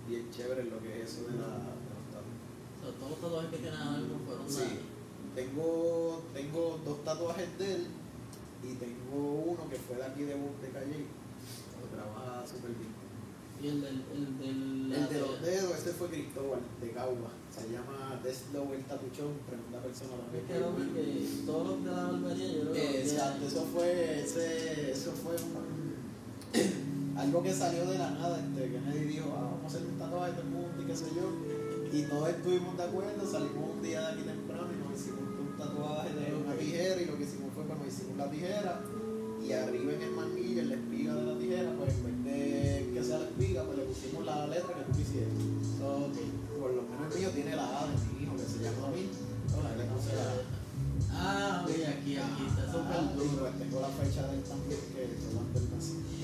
bien chévere en lo que es eso de, la, de los tatuajes. Todos los tatuajes que tienen algo fueron Sí, tengo, tengo dos tatuajes de él y tengo uno que fue de aquí de, de Calle, que trabaja súper bien. Y el del. El, del, El de los dedos, este fue Cristóbal de Cagua, se llama Deslow el Tatuchón, tremenda persona también. que lo vi que todos los de la barbería yo creo que. Exacto, eso fue, ese, eso fue un, algo que salió de la nada, este, Kennedy dijo, ah, vamos a hacer un tatuaje todo el mundo y qué sé yo, y todos estuvimos de acuerdo, salimos un día de aquí temprano y nos hicimos un tatuaje de una tijera y lo que hicimos hicimos la tijera y arriba en el manillo, en la espiga de la tijera, pues en vez de que sea la espiga, pues le pusimos la letra que tú quisieras. Ok. Por lo menos el mío tiene la A de mi hijo que se llama la A. Ah, oye, aquí, aquí, está súper Ah, duro. pues tengo la fecha de él también que fue cuando él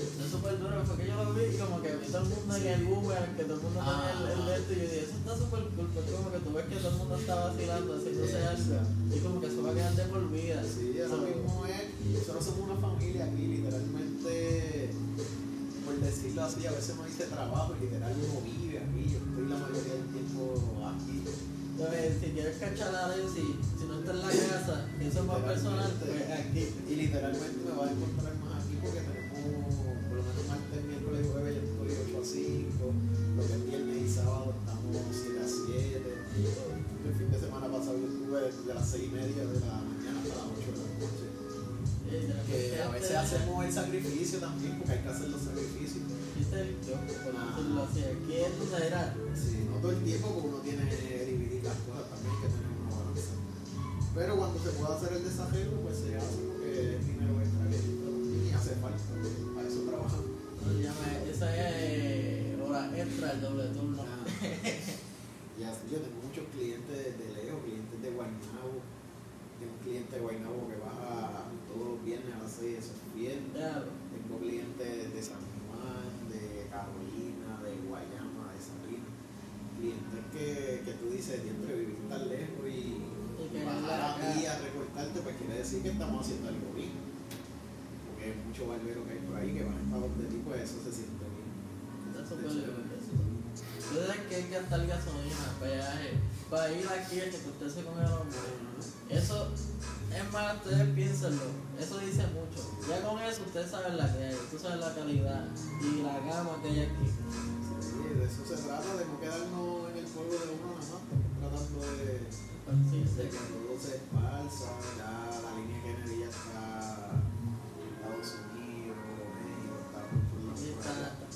Está súper duro, fue que yo lo vi y como que vi todo el mundo en el Uber, que todo el mundo tenía el, el de esto y yo dije, eso está súper cool, porque como que tú ves que todo el mundo está vacilando, haciéndose algo, y como que eso va a quedar de por vida. Sí, ahora So, mismo es, nosotros somos una familia aquí, literalmente, por decirlo así, a veces uno dice trabajo y literal uno vive aquí, yo estoy la mayoría del tiempo aquí. Entonces, si quieres cachar a Dios, si, si no está en la casa, eso es más personal, pues aquí. Y literalmente me vas a encontrar más aquí porque tenemos, por lo menos martes, miércoles y jueves, yo estoy 8 a 5, lo que es viernes y sábado estamos 7 a 7. El fin de semana pasado yo estuve desde las 6 y media de la mañana hasta las 8 de la noche. Que a veces hacemos el sacrificio también porque hay que hacer los sacrificios. Yo, era. Sí, no todo el tiempo porque uno tiene dividir las cosas también que tener una balanza. Pero cuando se puede hacer el desarreglo, pues se hace porque es Para eso llama, esa es hora extra, el doble turno. Ah. Y así yo tengo muchos clientes de lejos, clientes de Guaynabo. Tengo un cliente de Guaynabo que baja todos los viernes a las 6, eso es fiel. Ya, Tengo clientes de San Juan, de Carolina, de Guayama, de Salinas. Clientes que, que tú dices, siempre vivir tan lejos y, Y bajar la- aquí a recortarte, pues quiere decir que estamos haciendo algo bien. Porque hay muchos barberos que hay por ahí que van para donde ti, pues eso se siente bien. eso. Ustedes que hay que gastar gasolina, peaje, para ir aquí a que usted se come el hombre. Eso, es más, ustedes piénsenlo, eso dice mucho. Ya con eso ustedes saben la que hay, ustedes saben la calidad y la gama que hay aquí. Sí, de eso se trata, de no quedarnos en el pueblo de uno nada más, tratando de, Sí, de sí. que todo se esparza, ya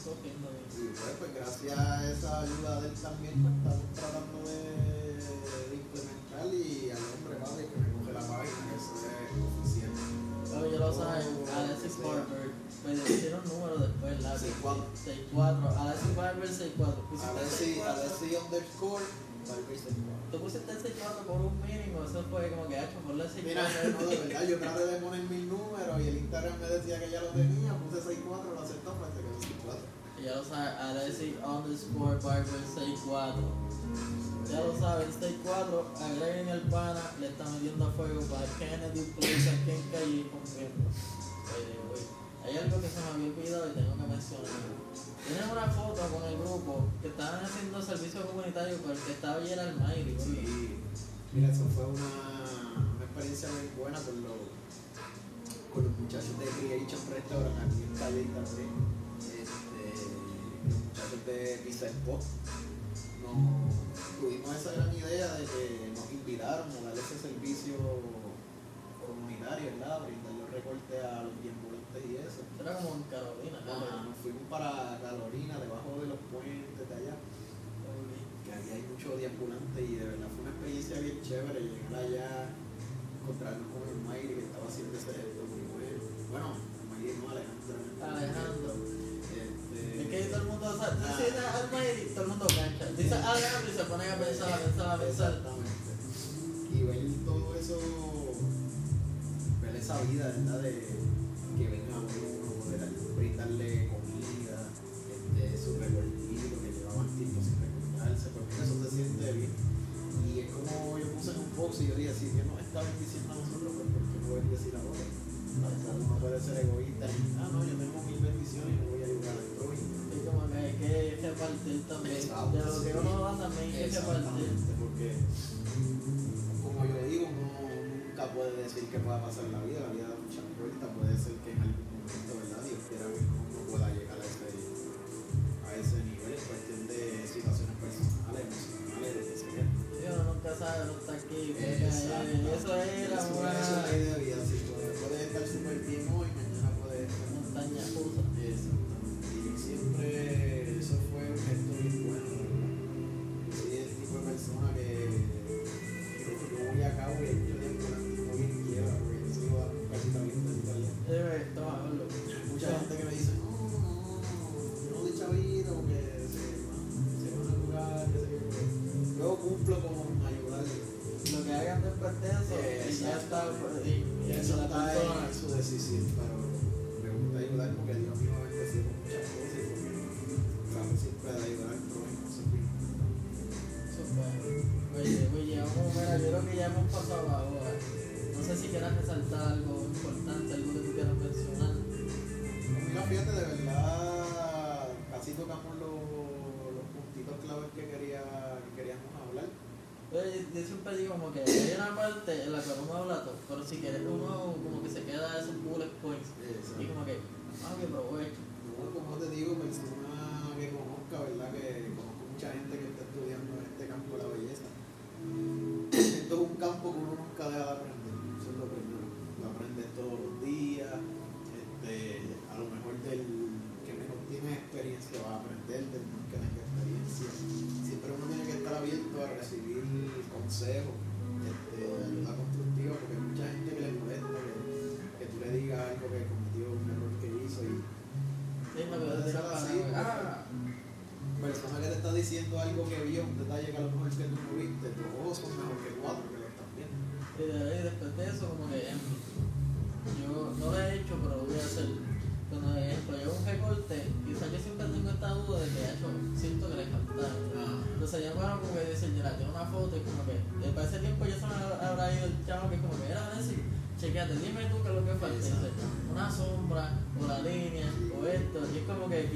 cogiendo. Y pues, pues gracias a esa ayuda de él también estamos tratando de, de implementar y al hombre vale que me coge la página, que eso es suficiente. Pero yo lo saben, Alexis Barber, me dieron número después, la 64. 64, Alexis Barber 64. Pusiste Alessi, 64. Alessi underscore, Barber 64. Tú pusiste el 64 por un mínimo, eso fue como que hecho por la 64. Mira, no, de verdad, yo traté de poner mil números y el Instagram me decía que ya lo tenía, puse 64, lo aceptó, se quedó 64. Ya lo saben, Alexis underscore Barber 64. Ya lo saben, 64, agreguen el pana, le está metiendo fuego para Kennedy Place aquí en calle oye, hay algo que se me había olvidado y tengo que mencionar. Tienen una foto con el grupo que estaban haciendo servicio comunitario, pero el que estaba allí era el Mayri. Sí, mira, eso fue una, una experiencia muy buena con los, con los muchachos de Creation Restaurant aquí en Calle también. Este, los muchachos de Pizza Pop. Nos tuvimos esa gran idea de que nos invitaron a dar ese servicio comunitario, ¿verdad? Brindar los recortes a los ambulantes y eso. Era como en Carolina, ¿no? Ajá, nos fuimos para Carolina, debajo de los puentes de allá que ahí hay muchos deambulantes y de verdad fue una experiencia bien chévere llegar allá, encontrarnos con el Mayri que estaba haciendo ese bueno. Mayri no, Alejandro. Alejandro. Este, Es que todo el mundo sabe, tú dices al Mayri, todo el mundo cancha. Dice Alejandro y se ponen a pensar, a pensar, a pensar. Exactamente. Y ver todo eso, ver esa vida, ¿verdad? De que venga uno, poder brindarle comida, este, su recortito que llevaban tiempo sin recortarse, porque eso se siente bien. Y es como yo puse en un post y yo dije, si Dios nos está bendiciendo a nosotros, pues ¿por qué no bendecir a otros? Tampoco uno puede ser egoísta y, ah, no, yo tengo mil bendiciones y no voy a ayudar al prójimo. Es como que hay que repartir también. De lo que uno da también hay que repartir. Porque como yo digo, uno nunca puede decir que pueda pasar la vida, la vida da muchas vueltas, puede ser que en algún momento, ¿verdad? Dios quiera que uno pueda llegar a ese, a ese nivel, cuestión de situaciones personales, emocionales, sea. Sí, uno nunca sabe, no está aquí. Eso es creo que ya hemos pasado ahora. No sé si quieras resaltar algo importante, algo que tú quieras mencionar. Mira, fíjate, de verdad, casi tocamos los, los puntitos claves que, quería, que queríamos hablar. Pues, yo siempre digo como que hay una parte en la que uno habla todo, pero si quieres uno como que se queda esos bullet points y como que, ah, que provecho. No, como te digo, persona que conozca, ¿verdad? Que conozco mucha gente que está estudiando en este campo de la belleza.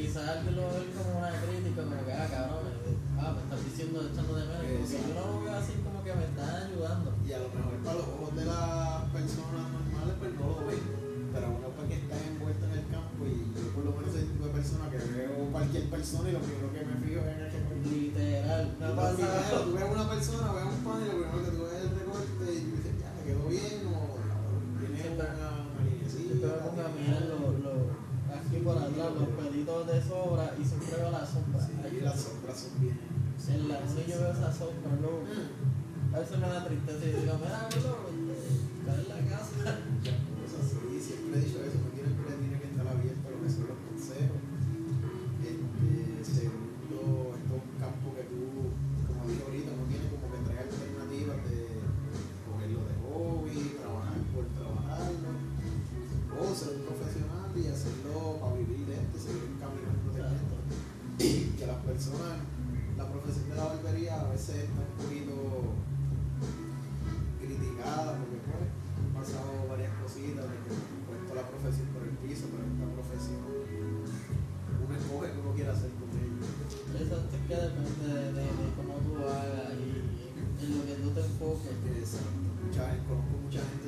Quizás alguien lo ve como una crítica, como que, ah, cabrón, eh, ah, me estás diciendo, echando de menos. Como que yo no lo veo así como que me están ayudando. Y a lo mejor para los ojos de las personas normales, pues no lo ven. Pero uno pues que está envuelto en el campo y yo por lo menos soy el tipo de persona que veo cualquier persona y lo primero que me fijo es en el recorte. Literal, no pasa nada. Tú ves una persona, ves un pan y lo primero que tú ves es el recorte y tú dices, ya, me quedó bien o tiene Siempre- una, una linecita. Yo tengo que mirar los, los, aquí por al lado, los pelitos de sobra y siempre veo la sombra. Sí, Ay, las sombras son bien. Uno yo veo esa sombra, luego. A veces me da tristeza y digo, mira, bro, está en la casa. Cosas así, siempre he dicho eso, uno tiene, tiene que estar abierto a lo que son los consejos. Este, segundo, esto es un campo que tú, como dije ahorita, no tiene como que traer alternativas de cogerlo de hobby, trabajar por trabajarlo, o ser un profesional y hacerlo para vivir de esto, seguir caminando de esto. Que las personas, la profesión de la barbería a veces está un poquito criticada porque pues, han pasado varias cositas de que han puesto la profesión por el piso, pero esta profesión uno escoge que uno quiere hacer con ella. Eso es que depende de, de, de cómo tú hagas y, y en lo que tú te enfoques. Exacto. Mucha gente, conozco mucha gente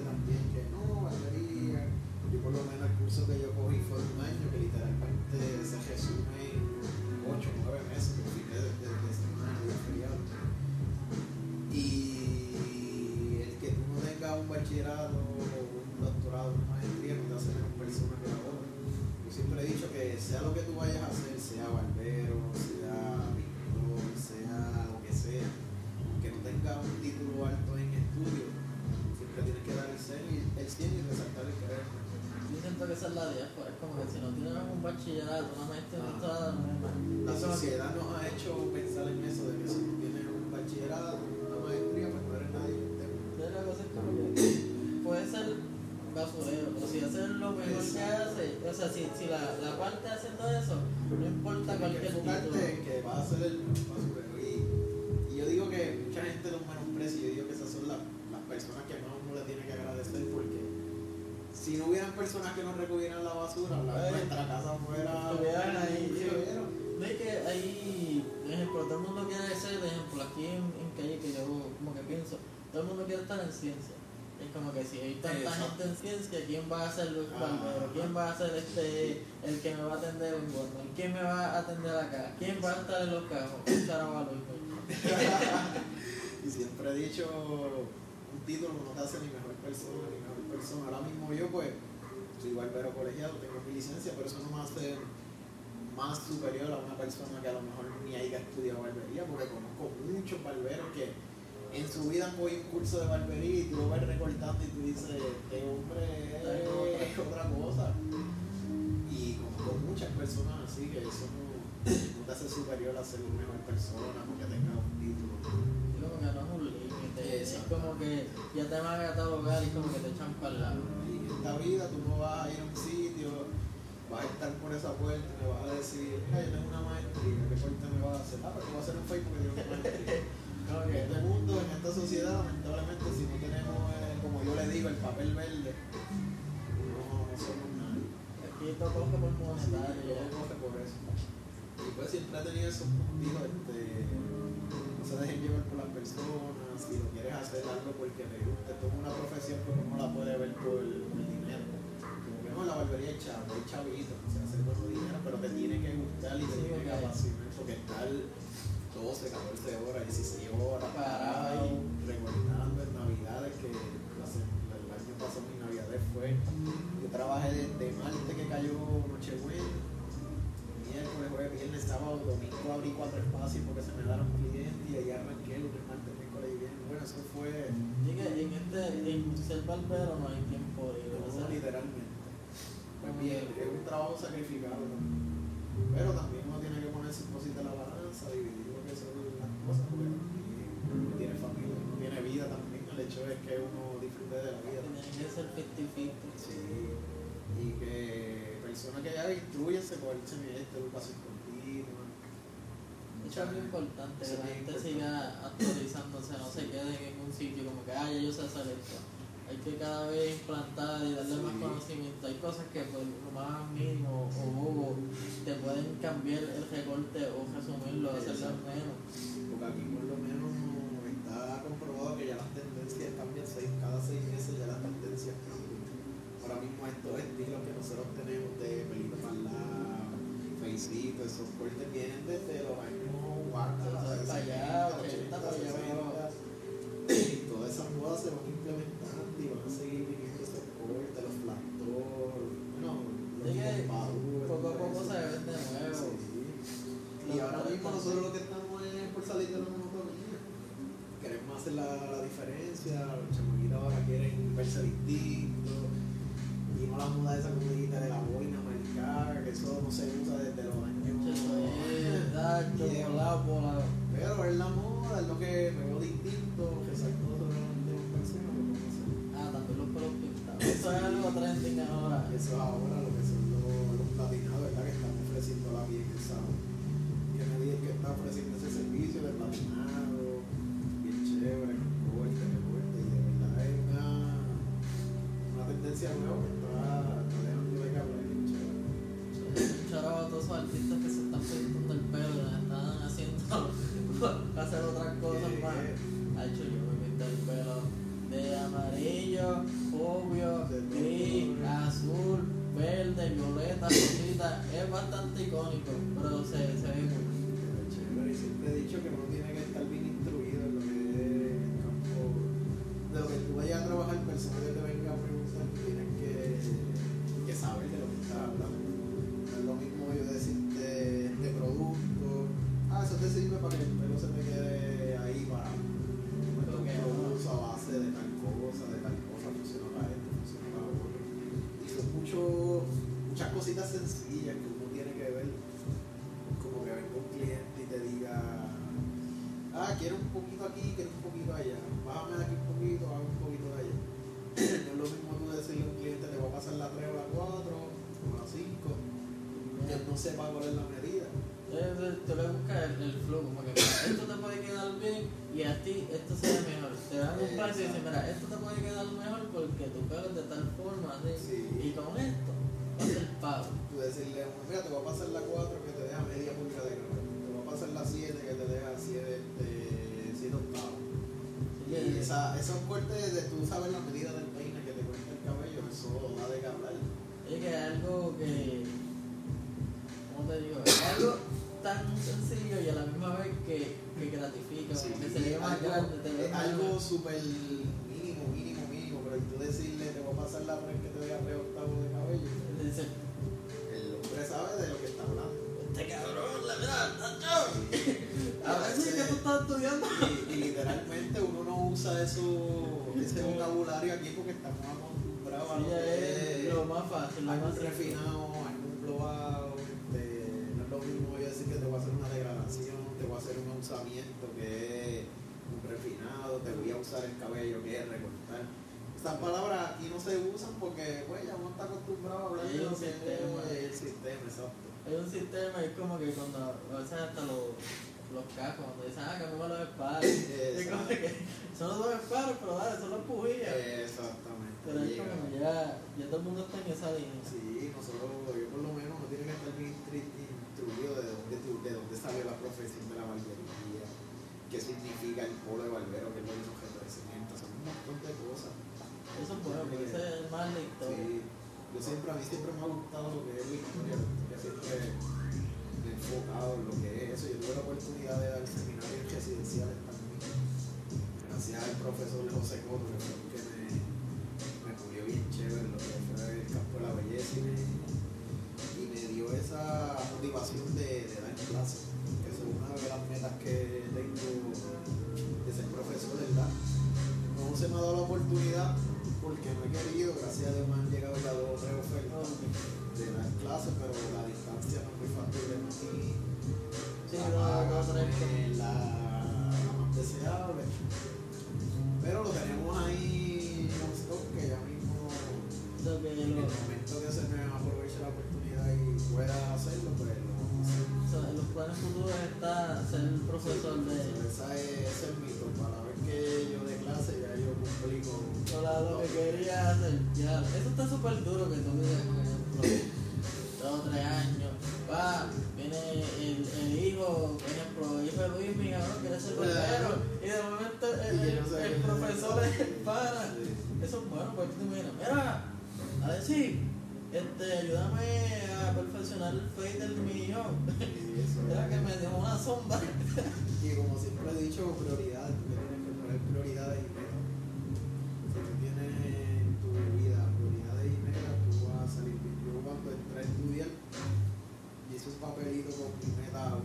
que enfocarte título. en que vas a ser el basurero. Y, y yo digo que mucha gente los menosprecia yo digo que esas son las, las personas que más uno le tiene que agradecer porque si no hubieran personas que nos recogieran la basura, la, nuestra casa fuera Estuvieran ahí. No es que hay, por ejemplo, todo el mundo quiere ser, por ejemplo, aquí en, en calle que yo como que pienso, todo el mundo quiere estar en ciencia. Es como que si hay tanta Exacto. gente en ciencia, ¿quién va a ser Luis Ah. ¿Quién va a ser este, el que me va a atender en Gordo? ¿Quién me va a atender acá? ¿Quién va a estar en los cajos? Y siempre he dicho, un título no te hace ni mejor persona ni mejor persona. Ahora mismo yo pues soy barbero colegiado, tengo mi licencia, pero eso no me hace más superior a una persona que a lo mejor ni haya estudiado barbería, porque conozco muchos barberos que en su vida cogido un curso de barbería y tú lo ves recortando y tú dices, este hombre es otra cosa. Y conozco muchas personas así que eso no, no te hace superior a ser una mejor persona porque tengas un título. Es como que no es un límite, es como que ya te van a catalogar y como que te echan para el lado. Y en esta vida tú no vas a ir a un sitio, vas a estar por esa puerta y me vas a decir, mira, yo tengo una maestría, ¿qué puerta me vas a hacer? Ah, pero te voy a hacer un Facebook porque tengo una maestría. Como En que este mundo, en esta sociedad, lamentablemente papel verde, no, no somos nadie. Aquí todo coge por monetario. Todo coge por eso. Y pues siempre ha tenido esos puntitos, este, no se dejen llevar por las personas, si lo quieres hacer algo porque te gusta, esto es una profesión que uno no la puede ver por, por el dinero. Como que no, la barbería es chavo, es chavito, se hace por dinero, pero te tiene que gustar y te Sí, tiene que apasionar, porque estar 12, 14 horas, 16 horas, parado ahí, recordando en Navidades que el año pasado mi Navidades fue, yo trabajé desde martes que cayó Nochebuena, miércoles, jueves, viernes, sábado, domingo abrí cuatro espacios porque se me daron clientes y ahí arranqué lunes, martes, miércoles y viernes. Bueno, eso fue Y en este, en ser barbero no hay tiempo libre. o sea, todo literalmente. Pues bien, es un trabajo sacrificado también. Pero también uno tiene que poner sus cositas en la balanza, dividir lo que son las cosas, porque uno tiene familia, uno tiene vida también. El hecho es que uno disfrute de la vida. Tiene que ser 50-50. Sí, y que personas que ya instruyense con el semestre, educación continua. Eso es muy importante, que la gente siga actualizándose, no se queden en un sitio como que, ah, ya yo sé hacer esto. Hay que cada vez implantar y darle más conocimiento. Hay cosas que por lo más mínimo o bobo te pueden cambiar el recorte o resumirlo, hacerlo menos. Porque aquí por lo menos está comprobado que ya las tendencias cambian seis, cada seis meses, ya las tendencias cambian. Ahora mismo estos estilos que nosotros tenemos de pelito parlado, feicito, esos cortes vienen desde los años 40, Para allá, 70, 80, para allá, 60. Y todas esas modas se van implementando y van a seguir viniendo esos cortes, los flactor, bueno, los Es que poco a poco se ven de nuevo. Sí. Y ahora mismo nosotros lo que estamos es por salir de la monotonía. Queremos hacer la, la diferencia, los chamaquitos ahora quieren verse distintos. Y no la moda esa como dijiste de la boina marcada, que eso no se usa desde los años. Volado, volado. Pero es la moda, es lo que me veo distinto, que ahora. Eso es ahora lo que son los, los platinados, ¿verdad? Que están ofreciendo la bien el sábado. Que me diga que está ofreciendo ese servicio de platinado, más simple. refinado, algo probado, este, no es lo mismo yo decir que te voy a hacer una degradación, te voy a hacer un usamiento que es un refinado, te voy a usar el cabello que es recortar. Estas palabras aquí no se usan porque pues, ya uno está acostumbrado a hablar Hay de un lo que sistema. es el sistema, exacto. Hay un sistema, es como que cuando a veces hasta los, los cascos, cuando dicen, ah, cambiamos los espacios. Es como que son los dos esparos, pero dale, son las bujillas. Exactamente. Pero es como ya, ya todo el mundo está en esa línea. Sí, nosotros, yo por lo menos, no tiene que estar bien instruido de dónde, de dónde salió la profesión de la barbería, qué significa el polo de barbero, qué es lo que cimiento, son un montón de cosas. Eso es bueno, porque ese es el más de historia. Sí, yo siempre, a mí siempre me ha gustado lo que es la historia, la siempre enfocado en lo que es eso. Yo tuve la oportunidad de dar seminarios residenciales también, gracias al profesor José Coto, que fue que me, me pulió bien chévere lo que fue el campo de la belleza y me, y me dio esa motivación de, de dar clases. Eso es una de las metas que tengo de ser profesor, ¿verdad? No se me ha dado la oportunidad porque no he querido, gracias a Dios me han llegado ya dos o tres ofertas de dar clases, pero la distancia no es muy factible para mí. Sí, la paga la, la más deseable. Pero lo tenemos ahí en stock que ya mismo, en el momento que se me aproveche la oportunidad y pueda hacerlo, pues lo vamos a hacer. o sea, en los planes futuros está ser profesor de. Esa es, ese es el mito. Para ver que yo de clase ya yo cumplí con. Hola, lo que quería hacer. Ya, eso está súper duro que tú digas, por ejemplo, dos o tres años. Va, viene el, el hijo, por ejemplo, el hijo de Luis, mi cabrón, quiere ser barbero. Y de momento el, el- el profesor es el para. Eso es bueno, porque tú te imaginas, mira, a decir, este, ayúdame a perfeccionar el face del. Y eso Era que me dio una sombra. Y como siempre he dicho, prioridades, tú tienes que poner prioridades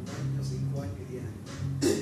meta un año, cinco años y diez años.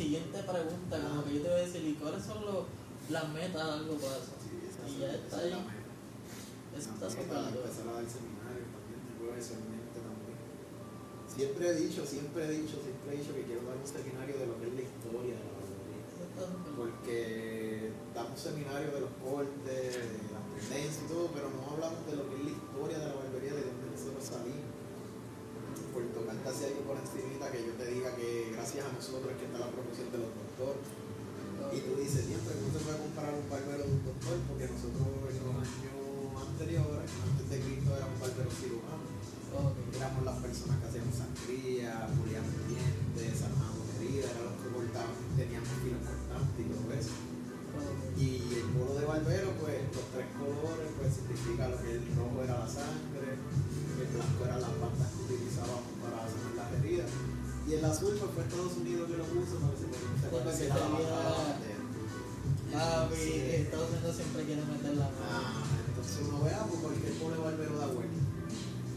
Siguiente pregunta, como que yo te voy a decir, ¿y cuáles son los, las metas a largo plazo? Sí, esa Y ya está es ahí. Eso está. Empezar a dar seminarios también, tengo eso en mente también. Siempre he dicho, siempre he dicho, siempre he dicho que quiero dar un seminario de lo que es la historia de la barbería. Eso. Porque damos seminarios de los cortes, de las tendencias y todo, pero no hablamos de lo que es la historia de la barbería, de dónde nosotros salimos. Por tocarte así algo por encimita que yo te diga que gracias a nosotros es que está la profesión de los doctores. Y tú dices, siempre ¿cómo se puede comparar un barbero de un doctor? Porque nosotros en los años anteriores, antes de Cristo, éramos barberos cirujanos. Éramos las personas que hacíamos sangría, pulíamos dientes, sanábamos heridas, eran los que cortaban, teníamos filas cortantes y todo eso. Y el polo de barbero, pues los tres colores, pues significa lo que el rojo era la sangre, el blanco eran las bandas que utilizábamos Y el azul, pues fue Estados Unidos que lo puso para que se se para que pareciera a la se. Papi, Sí. Estados Unidos siempre quiere meter la mano. Ah, entonces uno vea pues, por qué el polo de barbero da vuelta.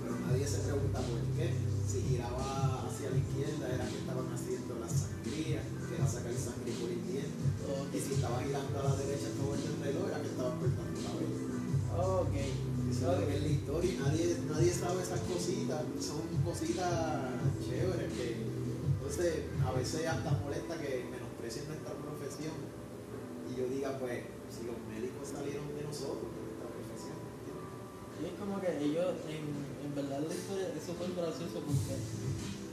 Pero nadie se pregunta por qué. Si giraba hacia la izquierda era que estaban haciendo la sangría, que era sacar sangre por el diente. Y si estaba girando a la derecha favor del reloj era que estaban cortando la vela. Ok. Eso es la historia nadie, nadie sabe esas cositas. Son cositas chéveres que entonces a veces hasta molesta que menosprecien nuestra profesión. Y yo diga, pues, si los médicos salieron de nosotros, de nuestra profesión. como que ellos, en, en verdad la historia es súper gracioso porque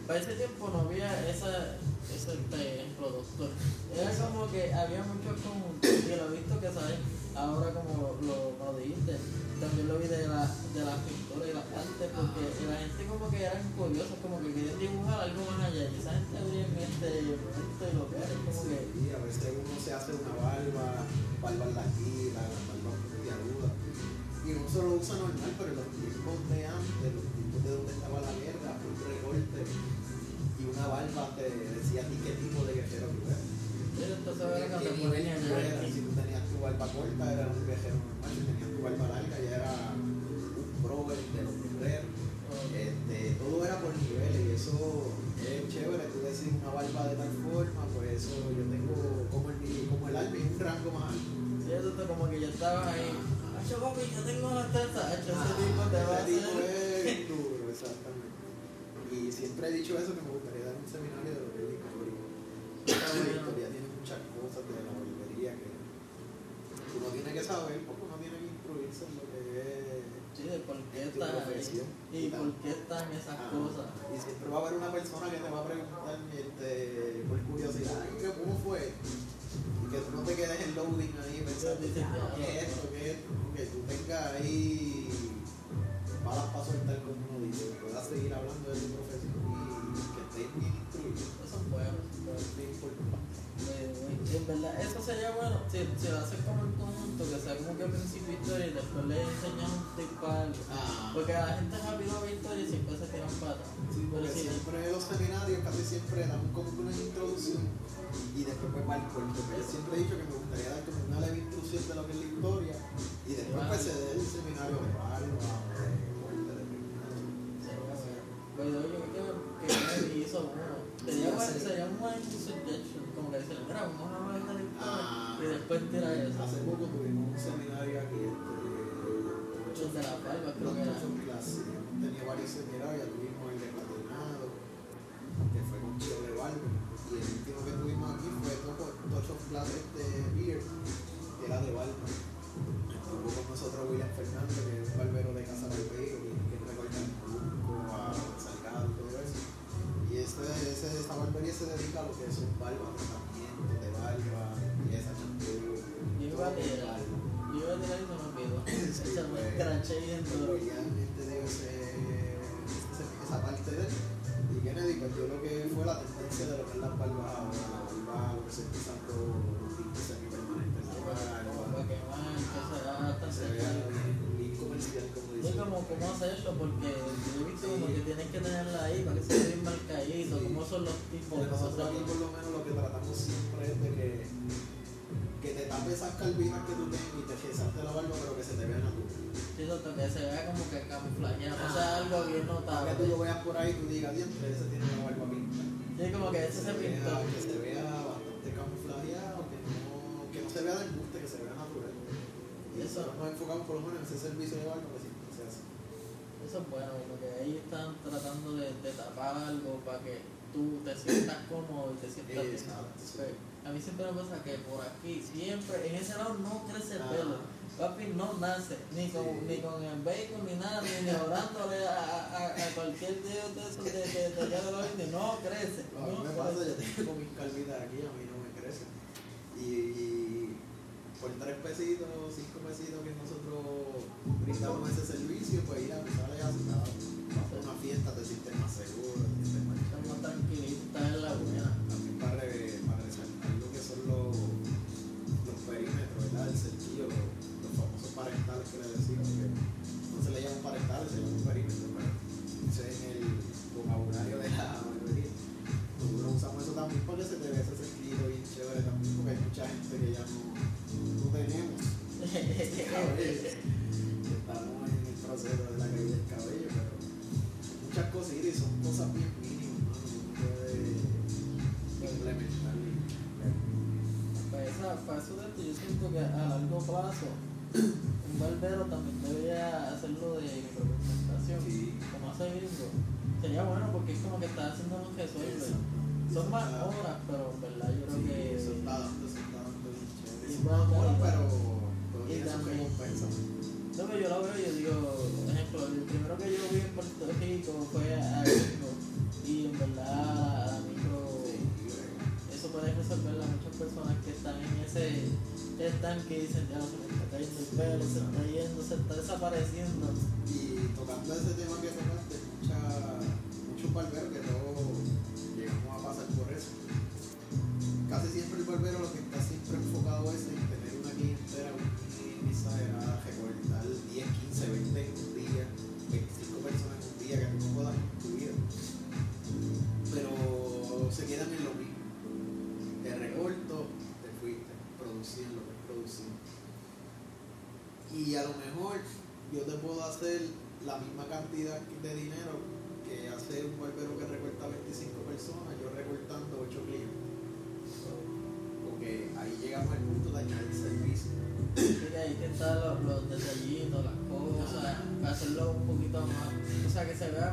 para ese tiempo no había esa, ese este, productor. Era como que había muchos conjuntos, y lo he visto que sabes, ahora como lo, lo dijiste, también lo vi de, la, de las pinturas y las artes, porque la gente como que eran curiosos, como que querían dibujar algo más allá, y esa gente abría en mente, y lo que era, como que... Sí, a veces uno se hace una barba, barba en la quila, la barba puntiaguda, y uno se lo usa normal, pero los tiempos de antes, los tiempos de donde estaba la guerra, un recorte y una barba te decía a ti qué tipo de guerrero tú eres. Sí, entonces era ponían. Si tú tenías tu barba corta, era un guerrero normal, si tenías tu barba larga, ya era un pro de los guerreros. Este, todo era por niveles y eso es chévere, tú decís una barba de tal forma, pues eso yo tengo como el, como el alma y un rango más alto. Sí, eso te como que ya estaba ahí. Hacho papi, yo tengo una teta, hacho ese Ah, tipo te va a hacer. duro, exactamente. Y siempre he dicho eso que me gustaría dar un seminario de lo que es la historia. La historia tiene muchas cosas de la uno tiene que saber porque uno tiene que instruirse en lo que es Sí, de por qué ahí. profesión. Y por qué están esas Ah, cosas. Y siempre va a haber una persona que te va a preguntar este, por curiosidad, "Ay, ¿qué- ¿cómo fue? Y que tú no te quedes en loading ahí pensando, Sí, sí, sí. "Ah, ¿qué es esto? ¿Qué es esto? Que tú tengas ahí balas para soltar, como uno dice, que puedas seguir hablando de tu profesión y que estés bien instruido. Eso es bueno. Eso es bien importante. Y en verdad, eso sería bueno si, si lo haces como el conjunto, que sea como que al principio historia y después le enseñas un tip para algo. Ah, Porque la gente rápido ve historia y siempre se tiran patas. Sí, Pero sí, siempre los seminarios casi siempre dan como una introducción y después pues va el cuento. Pero yo siempre he dicho que me gustaría dar como una leve introducción de lo que es la historia y después pues se dé el seminario de. Pero yo creo que hizo uno. Sería, Sí, sí. un buen suggestion, como que decir, mira, vamos a hablar de Ah, y después tirar eso. Hace poco tuvimos un seminario aquí este, Los de la barba, creo que era. tenido varios seminarios, tuvimos el de patinado, que fue con Chile de Barber, y el último que tuvimos aquí fue Touch of clases de Beer, que era de Barber. Estuvo con nosotros William Fernández, que es un barbero de Casa Barbero, que, lo que son barbas, tratamientos de barba, Porque nosotros aquí por lo menos lo que tratamos siempre es de que, que te tapes esas calvinas que tú tienes y te resalte la barba, pero que se te vea natural. Sí, doctor, que se vea como que camuflajeado, o sea, algo bien notable. que tú lo veas por ahí y tú digas, diantre, ese tiene la barba pinta. Sí, como que ese se vea- pintó. que se vea bastante camuflajeado, que no, que no se vea del guste, que se vea natural. Y Eso. eso nos enfocamos por lo menos en ese servicio de barba que siempre se hace. Eso es bueno, porque ahí están tratando de, de tapar algo para que tú te sientas cómodo y te sientas bien. Sí. Pues, A mí siempre me pasa que por aquí, siempre, en ese lado no crece el Ah. pelo. Papi no nace, ni con, Sí. ni con el bacon, ni nada, ni, ni orándole a, a, a cualquier dios de esos de, de, de allá de los indios. No crece. A mí no me pasa, crece. yo tengo mis calvitas aquí, a mí no me crecen. Y, y por tres pesitos, cinco pesitos que nosotros brindamos ese servicio, pues ir a vas a una fiesta, te sientes perímetros, ¿verdad? El cerquillo, los, los famosos parentales que le decimos, que no se le llaman parentales, se llaman perímetros, Jacarezinho.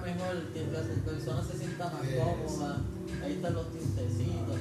mejor que la persona se sienta más cómoda. Ahí están los tintecitos.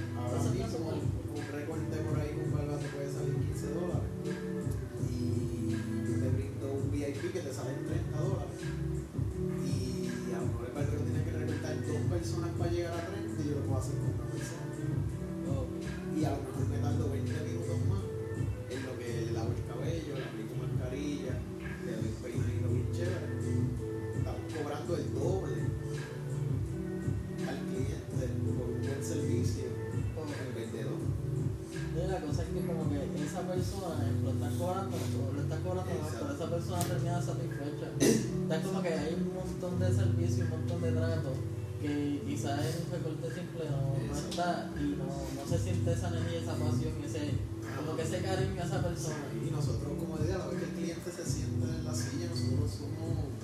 esa persona ejemplo, está cobrando, le estás cobrando pero esa persona termina satisfecha. Está como que hay un montón de servicios, un montón de tratos que quizás es un recorte simple no, no, está y no, no se siente esa energía, esa pasión, ese, como que ese cariño a esa persona. Y nosotros, como digo, a la vez que el cliente se sienta en la silla, nosotros somos,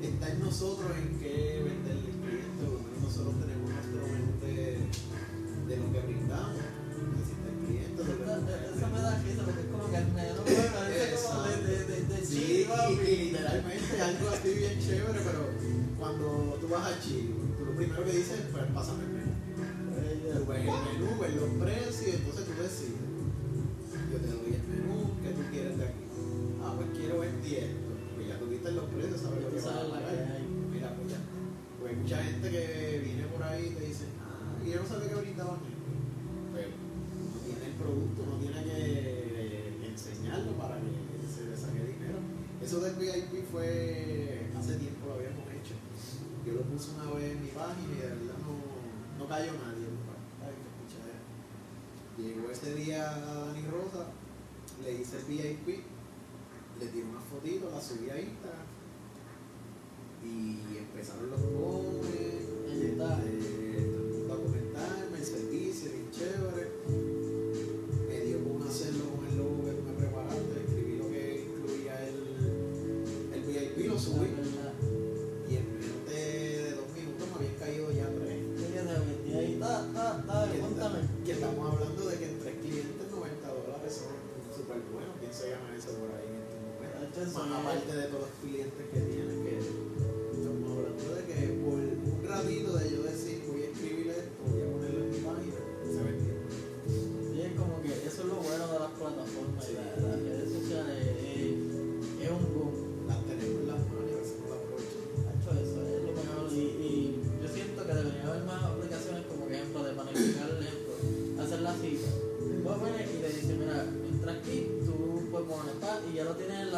está en nosotros en qué venderle el cliente, nosotros tenemos pasar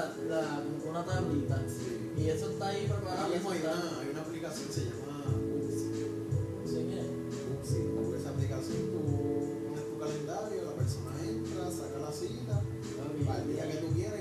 la, la, una tablita. Sí. Y eso está ahí preparado. Mismo hay una, hay una aplicación que se llama Upsi. ¿Sí qué? Upsi. Esa aplicación tú pones tu calendario, la persona entra, saca la cita, ah, para el día que tú quieras